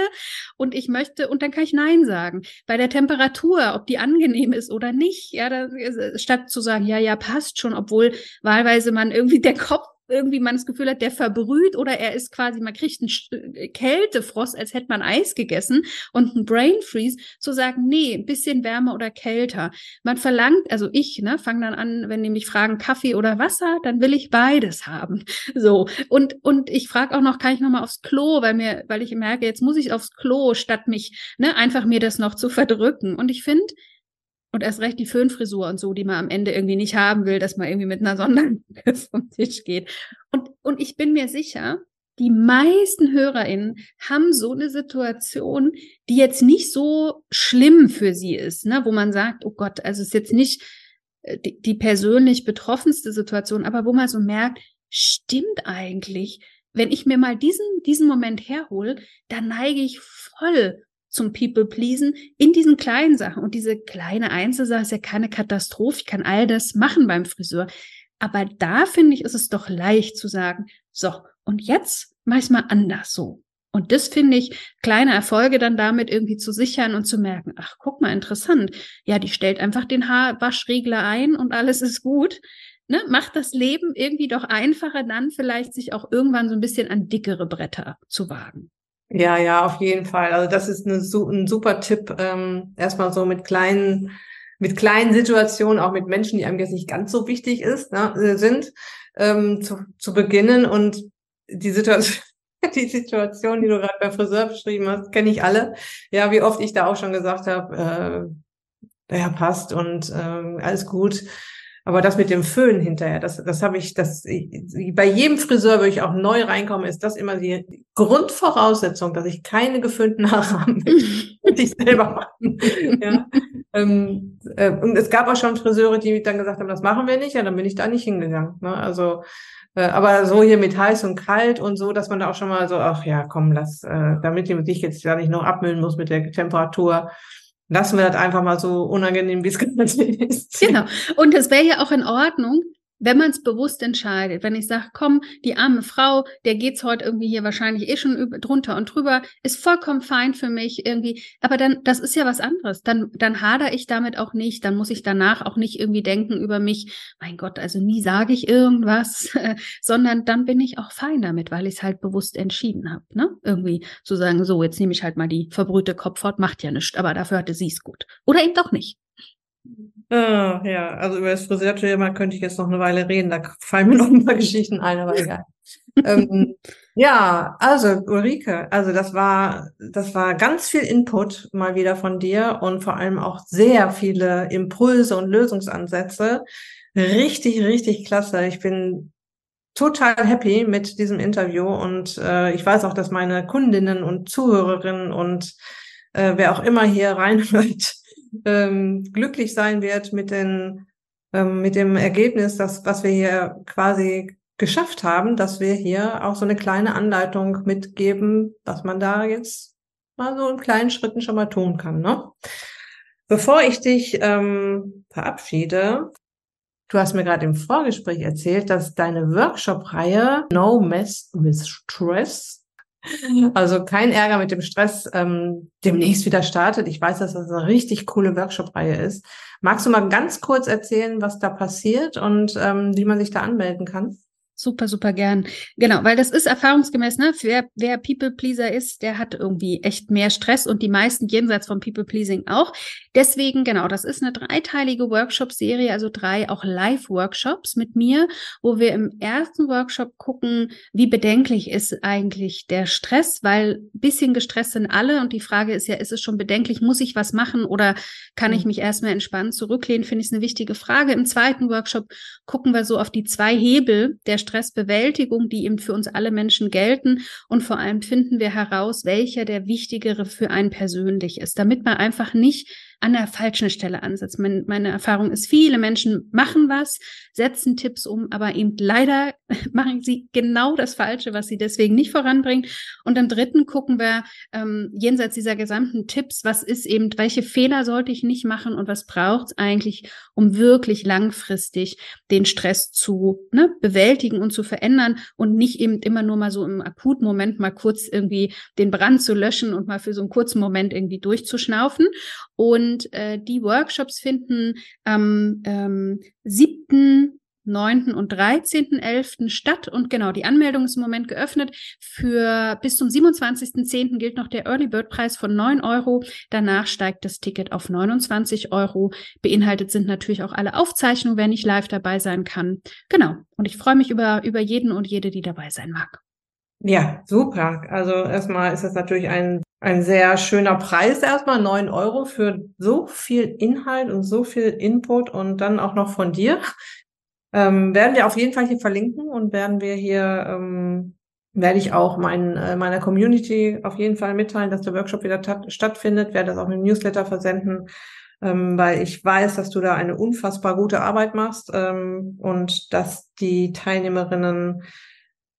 und ich möchte und dann kann ich Nein sagen. Bei der Temperatur, ob die angenehm ist oder nicht, ja, da, äh, statt zu sagen, ja, ja, passt schon, obwohl wahlweise man irgendwie <laughs> der Kopf irgendwie man das Gefühl hat, der verbrüht oder er ist quasi, man kriegt einen äh, Kältefrost, als hätte man Eis gegessen und einen Brain Freeze, zu sagen, nee, ein bisschen wärmer oder kälter. Man verlangt, also ich, ne, fange dann an, wenn die mich fragen, Kaffee oder Wasser, dann will ich beides haben. <laughs> So. Und, und ich frage auch noch, kann ich nochmal aufs Klo, weil mir, weil ich merke, jetzt muss ich aufs Klo, statt mich, ne, einfach mir das noch zu verdrücken. Und ich finde, und erst recht die Föhnfrisur und so, die man am Ende irgendwie nicht haben will, dass man irgendwie mit einer <laughs> Sondermücke vom Tisch geht. Und, und ich bin mir sicher, die meisten HörerInnen haben so eine Situation, die jetzt nicht so schlimm für sie ist, ne, wo man sagt, oh Gott, also ist jetzt nicht äh, die, die persönlich betroffenste Situation, aber wo man so merkt, stimmt eigentlich, wenn ich mir mal diesen, diesen Moment herhole, dann neige ich voll zum People-Pleasen in diesen kleinen Sachen. Und diese kleine Einzelsache ist ja keine Katastrophe. Ich kann all das machen beim Friseur. Aber da finde ich, ist es doch leicht zu sagen, so, und jetzt mach ich mal anders so. Und das finde ich, kleine Erfolge dann damit irgendwie zu sichern und zu merken, ach, guck mal, interessant. Ja, die stellt einfach den Haarwaschregler ein und alles ist gut. Ne? Macht das Leben irgendwie doch einfacher, dann vielleicht sich auch irgendwann so ein bisschen an dickere Bretter zu wagen. Ja, ja, auf jeden Fall. Also das ist eine, ein super Tipp. Ähm, erstmal so mit kleinen, mit kleinen Situationen, auch mit Menschen, die einem jetzt nicht ganz so wichtig ist, ne, äh, sind, ähm, zu, zu beginnen. Und die Situation, <laughs> die Situation, die du gerade bei Friseur beschrieben hast, kenne ich alle. Ja, wie oft ich da auch schon gesagt habe, äh, ja, passt und äh, alles gut. Aber das mit dem Föhn hinterher, das, das habe ich, das bei jedem Friseur, wo ich auch neu reinkomme, ist das immer die Grundvoraussetzung, dass ich keine geföhnten Haare habe, die <laughs> ich selber machen. ja. ähm, äh, und es gab auch schon Friseure, die dann gesagt haben, das machen wir nicht, ja, dann bin ich da nicht hingegangen. Ne? Also Äh, aber so hier mit heiß und kalt und so, dass man da auch schon mal so, ach ja, komm, lass, äh, damit ich jetzt ja nicht noch abmühen muss mit der Temperatur, lassen wir das einfach mal so unangenehm, wie es <laughs> gerade ist. Genau. Und es wäre ja auch in Ordnung, wenn man es bewusst entscheidet, wenn ich sage, komm, die arme Frau, der geht's heute irgendwie hier wahrscheinlich eh schon drunter und drüber, ist vollkommen fein für mich irgendwie, aber dann, das ist ja was anderes. Dann, dann hader ich damit auch nicht, dann muss ich danach auch nicht irgendwie denken über mich, mein Gott, also nie sage ich irgendwas, <laughs> sondern dann bin ich auch fein damit, weil ich es halt bewusst entschieden habe, ne? Irgendwie zu sagen, so, jetzt nehme ich halt mal die verbrühte Kopfhaut, macht ja nichts, aber dafür hatte sie es gut. Oder eben doch nicht. Ah, ja, also über das Friseurthema könnte ich jetzt noch eine Weile reden. Da fallen mir noch ein paar <laughs> Geschichten ein, aber egal. ähm, ja, also Ulrike, also das war, das war ganz viel Input mal wieder von dir und vor allem auch sehr viele Impulse und Lösungsansätze. Richtig, richtig klasse. Ich bin total happy mit diesem Interview und äh, ich weiß auch, dass meine Kundinnen und Zuhörerinnen und äh, wer auch immer hier reinhört, <laughs> ähm, glücklich sein wird mit den ähm, mit dem Ergebnis, dass was wir hier quasi geschafft haben, dass wir hier auch so eine kleine Anleitung mitgeben, was man da jetzt mal so in kleinen Schritten schon mal tun kann. Ne? Bevor ich dich ähm, verabschiede, du hast mir gerade im Vorgespräch erzählt, dass deine Workshop-Reihe No Mess with Stress also kein Ärger mit dem Stress ähm, demnächst wieder startet. Ich weiß, dass das eine richtig coole Workshop-Reihe ist. Magst du mal ganz kurz erzählen, was da passiert und ähm, wie man sich da anmelden kann? Super, super gern. Genau, weil das ist erfahrungsgemäß, ne? Wer, wer People-Pleaser ist, der hat irgendwie echt mehr Stress und die meisten jenseits von People-Pleasing auch. Deswegen, genau, das ist eine dreiteilige Workshop-Serie, also drei auch Live-Workshops mit mir, wo wir im ersten Workshop gucken, wie bedenklich ist eigentlich der Stress, weil bisschen gestresst sind alle und die Frage ist ja, ist es schon bedenklich, muss ich was machen oder kann ich mhm. mich erstmal entspannt zurücklehnen, finde ich eine wichtige Frage. Im zweiten Workshop gucken wir so auf die zwei Hebel der Stressbewältigung, die eben für uns alle Menschen gelten. Und vor allem finden wir heraus, welcher der wichtigere für einen persönlich ist, damit man einfach nicht an der falschen Stelle ansetzt. Mein, meine Erfahrung ist, viele Menschen machen was, setzen Tipps um, aber eben leider <laughs> machen sie genau das Falsche, was sie deswegen nicht voranbringen. Und im dritten gucken wir ähm, jenseits dieser gesamten Tipps, was ist eben, welche Fehler sollte ich nicht machen und was braucht es eigentlich, um wirklich langfristig den Stress zu ne, bewältigen und zu verändern und nicht eben immer nur mal so im akuten Moment mal kurz irgendwie den Brand zu löschen und mal für so einen kurzen Moment irgendwie durchzuschnaufen. Und äh, die Workshops finden am ähm, 7., 9. und 13.11. statt. Und genau, die Anmeldung ist im Moment geöffnet. Für bis zum 27.10. gilt noch der Early Bird Preis von 9 Euro. Danach steigt das Ticket auf 29 Euro. Beinhaltet sind natürlich auch alle Aufzeichnungen, wer nicht live dabei sein kann. Genau. Und ich freue mich über, über jeden und jede, die dabei sein mag. Ja, super. Also erstmal ist das natürlich ein, ein sehr schöner Preis erstmal, neun Euro für so viel Inhalt und so viel Input und dann auch noch von dir. Ähm, werden wir auf jeden Fall hier verlinken und werden wir hier, ähm, werde ich auch mein, äh, meiner Community auf jeden Fall mitteilen, dass der Workshop wieder stattfindet, werde das auch mit Newsletter versenden, ähm, weil ich weiß, dass du da eine unfassbar gute Arbeit machst ähm, und dass die Teilnehmerinnen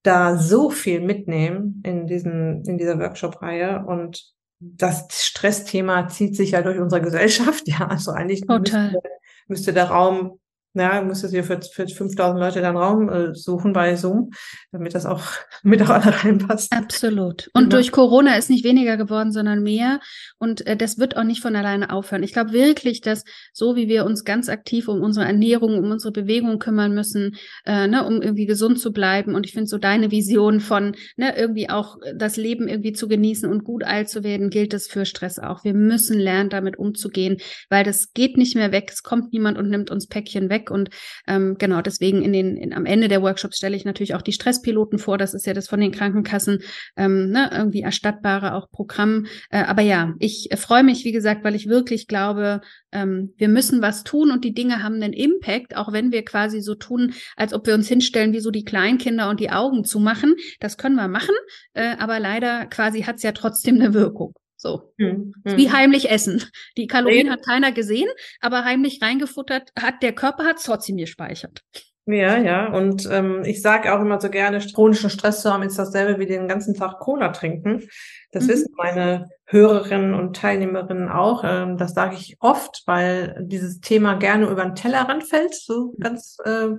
da so viel mitnehmen in diesen, in dieser Workshop-Reihe und das Stressthema zieht sich ja durch unsere Gesellschaft. <laughs> Ja, also eigentlich müsste, müsste der Raum ja, müsstest du für, für 5000 Leute dann Raum äh, suchen bei Zoom, damit das auch <laughs> mit auch alle reinpasst. Absolut. Und genau. durch Corona ist nicht weniger geworden, sondern mehr. Und äh, das wird auch nicht von alleine aufhören. Ich glaube wirklich, dass so wie wir uns ganz aktiv um unsere Ernährung, um unsere Bewegung kümmern müssen, äh, ne, um irgendwie gesund zu bleiben. Und ich finde so deine Vision von ne, irgendwie auch das Leben irgendwie zu genießen und gut alt zu werden, gilt es für Stress auch. Wir müssen lernen, damit umzugehen, weil das geht nicht mehr weg. Es kommt niemand und nimmt uns Päckchen weg weg. Und ähm, genau, deswegen in den, in, am Ende der Workshops stelle ich natürlich auch die Stresspiloten vor. Das ist ja das von den Krankenkassen ähm, ne, irgendwie erstattbare auch Programm. Äh, aber ja, ich freue mich, wie gesagt, weil ich wirklich glaube, ähm, wir müssen was tun und die Dinge haben einen Impact, auch wenn wir quasi so tun, als ob wir uns hinstellen wie so die Kleinkinder und die Augen zu machen. Das können wir machen, äh, aber leider quasi hat es ja trotzdem eine Wirkung. So. Mhm. Wie heimlich essen. Die Kalorien hat keiner gesehen, aber heimlich reingefuttert hat, der Körper hat trotzdem gespeichert. Ja, ja. Und ähm, ich sage auch immer so gerne, chronischen Stress zu haben, ist dasselbe wie den ganzen Tag Cola trinken. Das mhm. wissen meine Hörerinnen und Teilnehmerinnen auch. Ähm, das sage ich oft, weil dieses Thema gerne über den Tellerrand fällt, so ganz äh,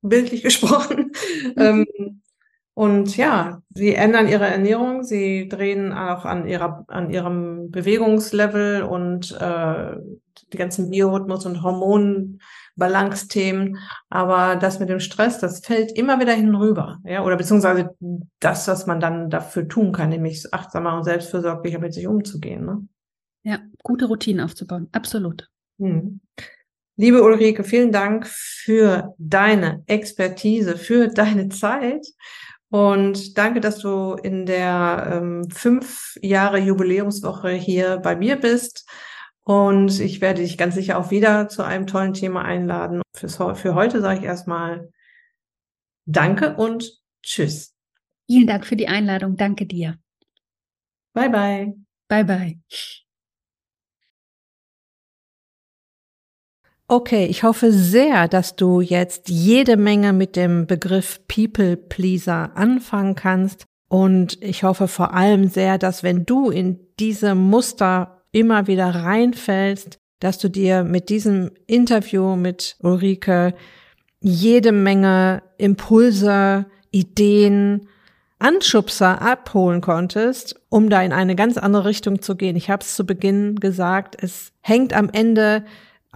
bildlich <laughs> gesprochen. Mhm. Ähm, und ja, sie ändern ihre Ernährung, sie drehen auch an ihrer, an ihrem Bewegungslevel und äh, die ganzen Biorhythmus und Hormonbalance-Themen. Aber das mit dem Stress, das fällt immer wieder hinüber. Ja, oder beziehungsweise das, was man dann dafür tun kann, nämlich achtsamer und selbstfürsorglicher mit sich umzugehen. Ne? Ja, gute Routinen aufzubauen. Absolut. Hm. Liebe Ulrike, vielen Dank für deine Expertise, für deine Zeit. Und danke, dass du in der ähm, fünf Jahre Jubiläumswoche hier bei mir bist. Und ich werde dich ganz sicher auch wieder zu einem tollen Thema einladen. Fürs, für heute sage ich erstmal Danke und Tschüss. Vielen Dank für die Einladung. Danke dir. Bye bye. Bye bye. Okay, ich hoffe sehr, dass du jetzt jede Menge mit dem Begriff People Pleaser anfangen kannst. Und ich hoffe vor allem sehr, dass wenn du in diese Muster immer wieder reinfällst, dass du dir mit diesem Interview mit Ulrike jede Menge Impulse, Ideen, Anschubser abholen konntest, um da in eine ganz andere Richtung zu gehen. Ich habe es zu Beginn gesagt, es hängt am Ende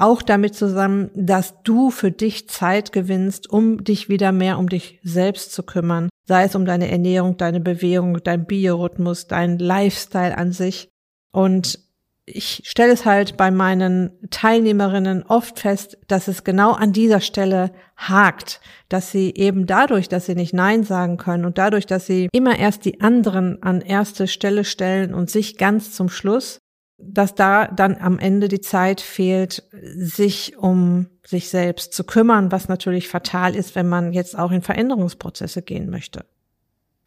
auch damit zusammen, dass du für dich Zeit gewinnst, um dich wieder mehr um dich selbst zu kümmern. Sei es um deine Ernährung, deine Bewegung, dein Biorhythmus, dein Lifestyle an sich. Und ich stelle es halt bei meinen Teilnehmerinnen oft fest, dass es genau an dieser Stelle hakt, dass sie eben dadurch, dass sie nicht Nein sagen können und dadurch, dass sie immer erst die anderen an erste Stelle stellen und sich ganz zum Schluss, dass da dann am Ende die Zeit fehlt, sich um sich selbst zu kümmern, was natürlich fatal ist, wenn man jetzt auch in Veränderungsprozesse gehen möchte.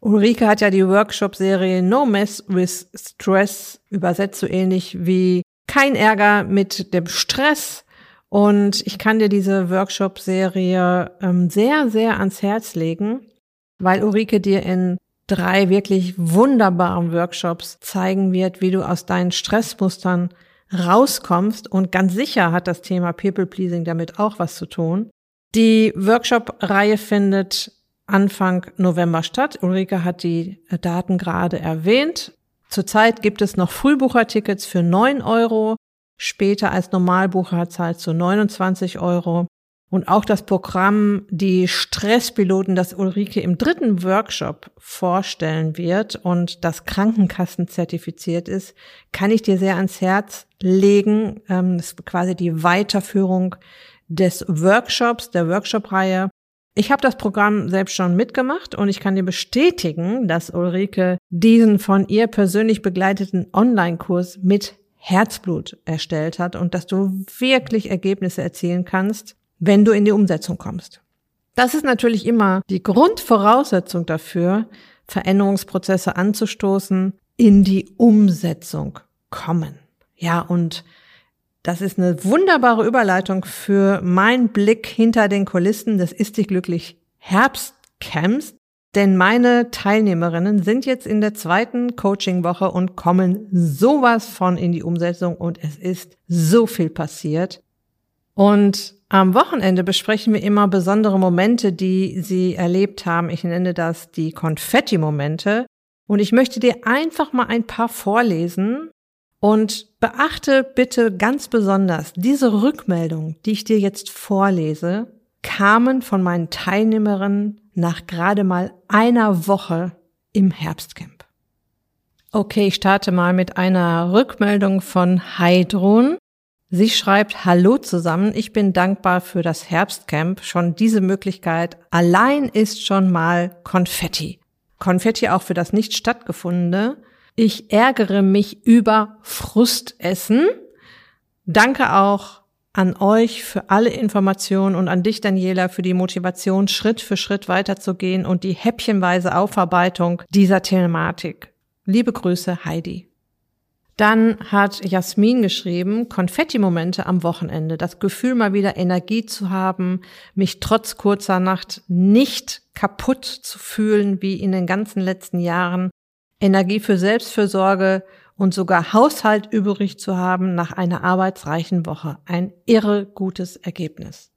Ulrike hat ja die Workshop-Serie No Mess with Stress übersetzt, so ähnlich wie kein Ärger mit dem Stress. Und ich kann dir diese Workshop-Serie ähm, sehr, sehr ans Herz legen, weil Ulrike dir in drei wirklich wunderbaren Workshops zeigen wird, wie du aus deinen Stressmustern rauskommst. Und ganz sicher hat das Thema People Pleasing damit auch was zu tun. Die Workshop-Reihe findet Anfang November statt. Ulrike hat die Daten gerade erwähnt. Zurzeit gibt es noch Frühbuchertickets für 9 Euro, später als Normalbucher zahlt zu 29 Euro. Und auch das Programm, die Stresspiloten, das Ulrike im dritten Workshop vorstellen wird und das Krankenkassen zertifiziert ist, kann ich dir sehr ans Herz legen. Ähm, das ist quasi die Weiterführung des Workshops, der Workshop-Reihe. Ich habe das Programm selbst schon mitgemacht und ich kann dir bestätigen, dass Ulrike diesen von ihr persönlich begleiteten Online-Kurs mit Herzblut erstellt hat und dass du wirklich Ergebnisse erzielen kannst, wenn du in die Umsetzung kommst. Das ist natürlich immer die Grundvoraussetzung dafür, Veränderungsprozesse anzustoßen, in die Umsetzung kommen. Ja, und das ist eine wunderbare Überleitung für meinen Blick hinter den Kulissen des Ist dich glücklich Herbstcamps, denn meine Teilnehmerinnen sind jetzt in der zweiten Coachingwoche und kommen sowas von in die Umsetzung und es ist so viel passiert. Und am Wochenende besprechen wir immer besondere Momente, die Sie erlebt haben. Ich nenne das die Konfetti-Momente. Und ich möchte dir einfach mal ein paar vorlesen und beachte bitte ganz besonders, diese Rückmeldung, die ich dir jetzt vorlese, kamen von meinen Teilnehmerinnen nach gerade mal einer Woche im Herbstcamp. Okay, ich starte mal mit einer Rückmeldung von Heidrun. Sie schreibt, Hallo zusammen, ich bin dankbar für das Herbstcamp. Schon diese Möglichkeit allein ist schon mal Konfetti. Konfetti auch für das nicht stattgefundene. Ich ärgere mich über Frustessen. Danke auch an euch für alle Informationen und an dich, Daniela, für die Motivation, Schritt für Schritt weiterzugehen und die häppchenweise Aufarbeitung dieser Thematik. Liebe Grüße, Heidi. Dann hat Jasmin geschrieben, Konfetti-Momente am Wochenende. Das Gefühl, mal wieder Energie zu haben, mich trotz kurzer Nacht nicht kaputt zu fühlen wie in den ganzen letzten Jahren. Energie für Selbstfürsorge und sogar Haushalt übrig zu haben nach einer arbeitsreichen Woche. Ein irre gutes Ergebnis.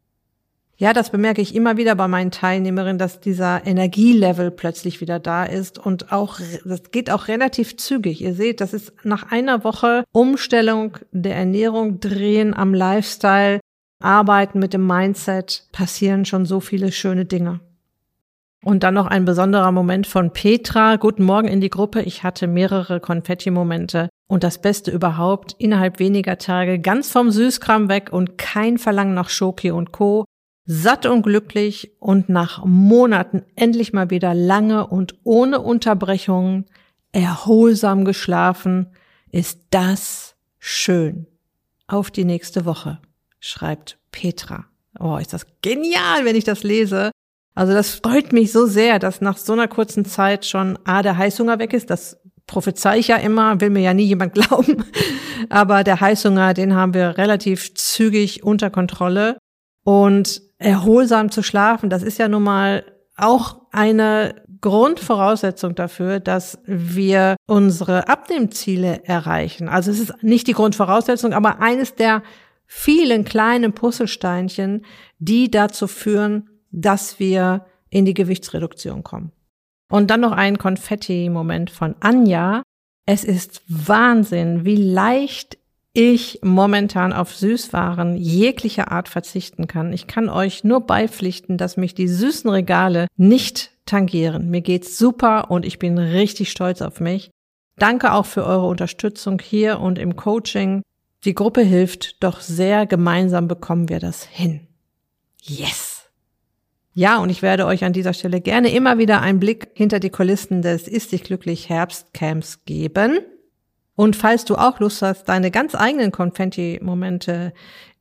Ja, das bemerke ich immer wieder bei meinen Teilnehmerinnen, dass dieser Energielevel plötzlich wieder da ist und auch, das geht auch relativ zügig. Ihr seht, das ist nach einer Woche Umstellung der Ernährung, Drehen am Lifestyle, Arbeiten mit dem Mindset, passieren schon so viele schöne Dinge. Und dann noch ein besonderer Moment von Petra. Guten Morgen in die Gruppe. Ich hatte mehrere Konfetti-Momente und das Beste überhaupt, innerhalb weniger Tage ganz vom Süßkram weg und kein Verlangen nach Schoki und Co satt und glücklich und nach Monaten endlich mal wieder lange und ohne Unterbrechungen erholsam geschlafen, ist das schön. Auf die nächste Woche, schreibt Petra. Oh, ist das genial, wenn ich das lese. Also das freut mich so sehr, dass nach so einer kurzen Zeit schon A, der Heißhunger weg ist. Das prophezei ich ja immer, will mir ja nie jemand <laughs> glauben. Aber der Heißhunger, den haben wir relativ zügig unter Kontrolle. Und erholsam zu schlafen, das ist ja nun mal auch eine Grundvoraussetzung dafür, dass wir unsere Abnehmziele erreichen. Also es ist nicht die Grundvoraussetzung, aber eines der vielen kleinen Puzzlesteinchen, die dazu führen, dass wir in die Gewichtsreduktion kommen. Und dann noch ein Konfetti-Moment von Anja. Es ist Wahnsinn, wie leicht ich momentan auf Süßwaren jeglicher Art verzichten kann. Ich kann euch nur beipflichten, dass mich die süßen Regale nicht tangieren. Mir geht's super und ich bin richtig stolz auf mich. Danke auch für eure Unterstützung hier und im Coaching. Die Gruppe hilft doch sehr. Gemeinsam bekommen wir das hin. Yes! Ja, und ich werde euch an dieser Stelle gerne immer wieder einen Blick hinter die Kulissen des Ist dich glücklich Herbstcamps geben. Und falls du auch Lust hast, deine ganz eigenen Konfetti-Momente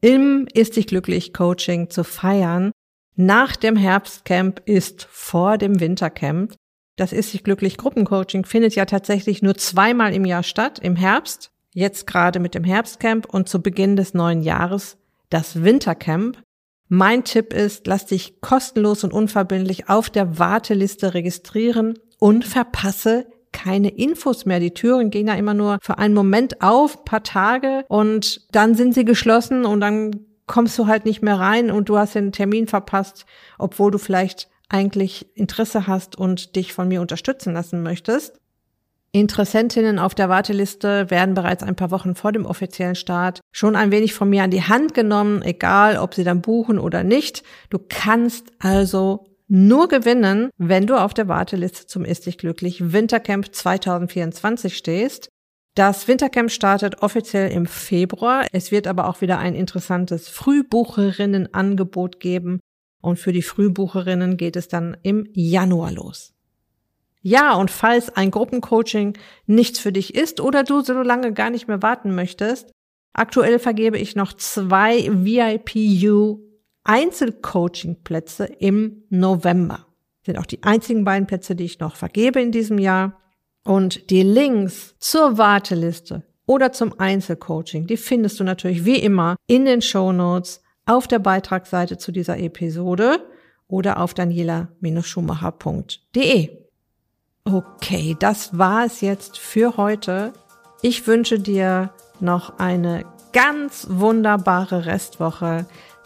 im Ist dich glücklich Coaching zu feiern, nach dem Herbstcamp ist vor dem Wintercamp. Das Ist dich glücklich Gruppencoaching findet ja tatsächlich nur zweimal im Jahr statt, im Herbst, jetzt gerade mit dem Herbstcamp und zu Beginn des neuen Jahres das Wintercamp. Mein Tipp ist, lass dich kostenlos und unverbindlich auf der Warteliste registrieren und verpasse keine Infos mehr. Die Türen gehen ja immer nur für einen Moment auf, paar Tage und dann sind sie geschlossen und dann kommst du halt nicht mehr rein und du hast den Termin verpasst, obwohl du vielleicht eigentlich Interesse hast und dich von mir unterstützen lassen möchtest. Interessentinnen auf der Warteliste werden bereits ein paar Wochen vor dem offiziellen Start schon ein wenig von mir an die Hand genommen, egal ob sie dann buchen oder nicht. Du kannst also nur gewinnen, wenn du auf der Warteliste zum Ist dich glücklich Wintercamp 2024 stehst. Das Wintercamp startet offiziell im Februar. Es wird aber auch wieder ein interessantes Frühbucherinnenangebot geben. Und für die Frühbucherinnen geht es dann im Januar los. Ja, und falls ein Gruppencoaching nichts für dich ist oder du so lange gar nicht mehr warten möchtest, aktuell vergebe ich noch zwei VIP-U Einzelcoaching-Plätze im November. Das sind auch die einzigen beiden Plätze, die ich noch vergebe in diesem Jahr. Und die Links zur Warteliste oder zum Einzelcoaching, die findest du natürlich wie immer in den Show Notes auf der Beitragsseite zu dieser Episode oder auf daniela-schumacher.de. Okay, das war es jetzt für heute. Ich wünsche dir noch eine ganz wunderbare Restwoche.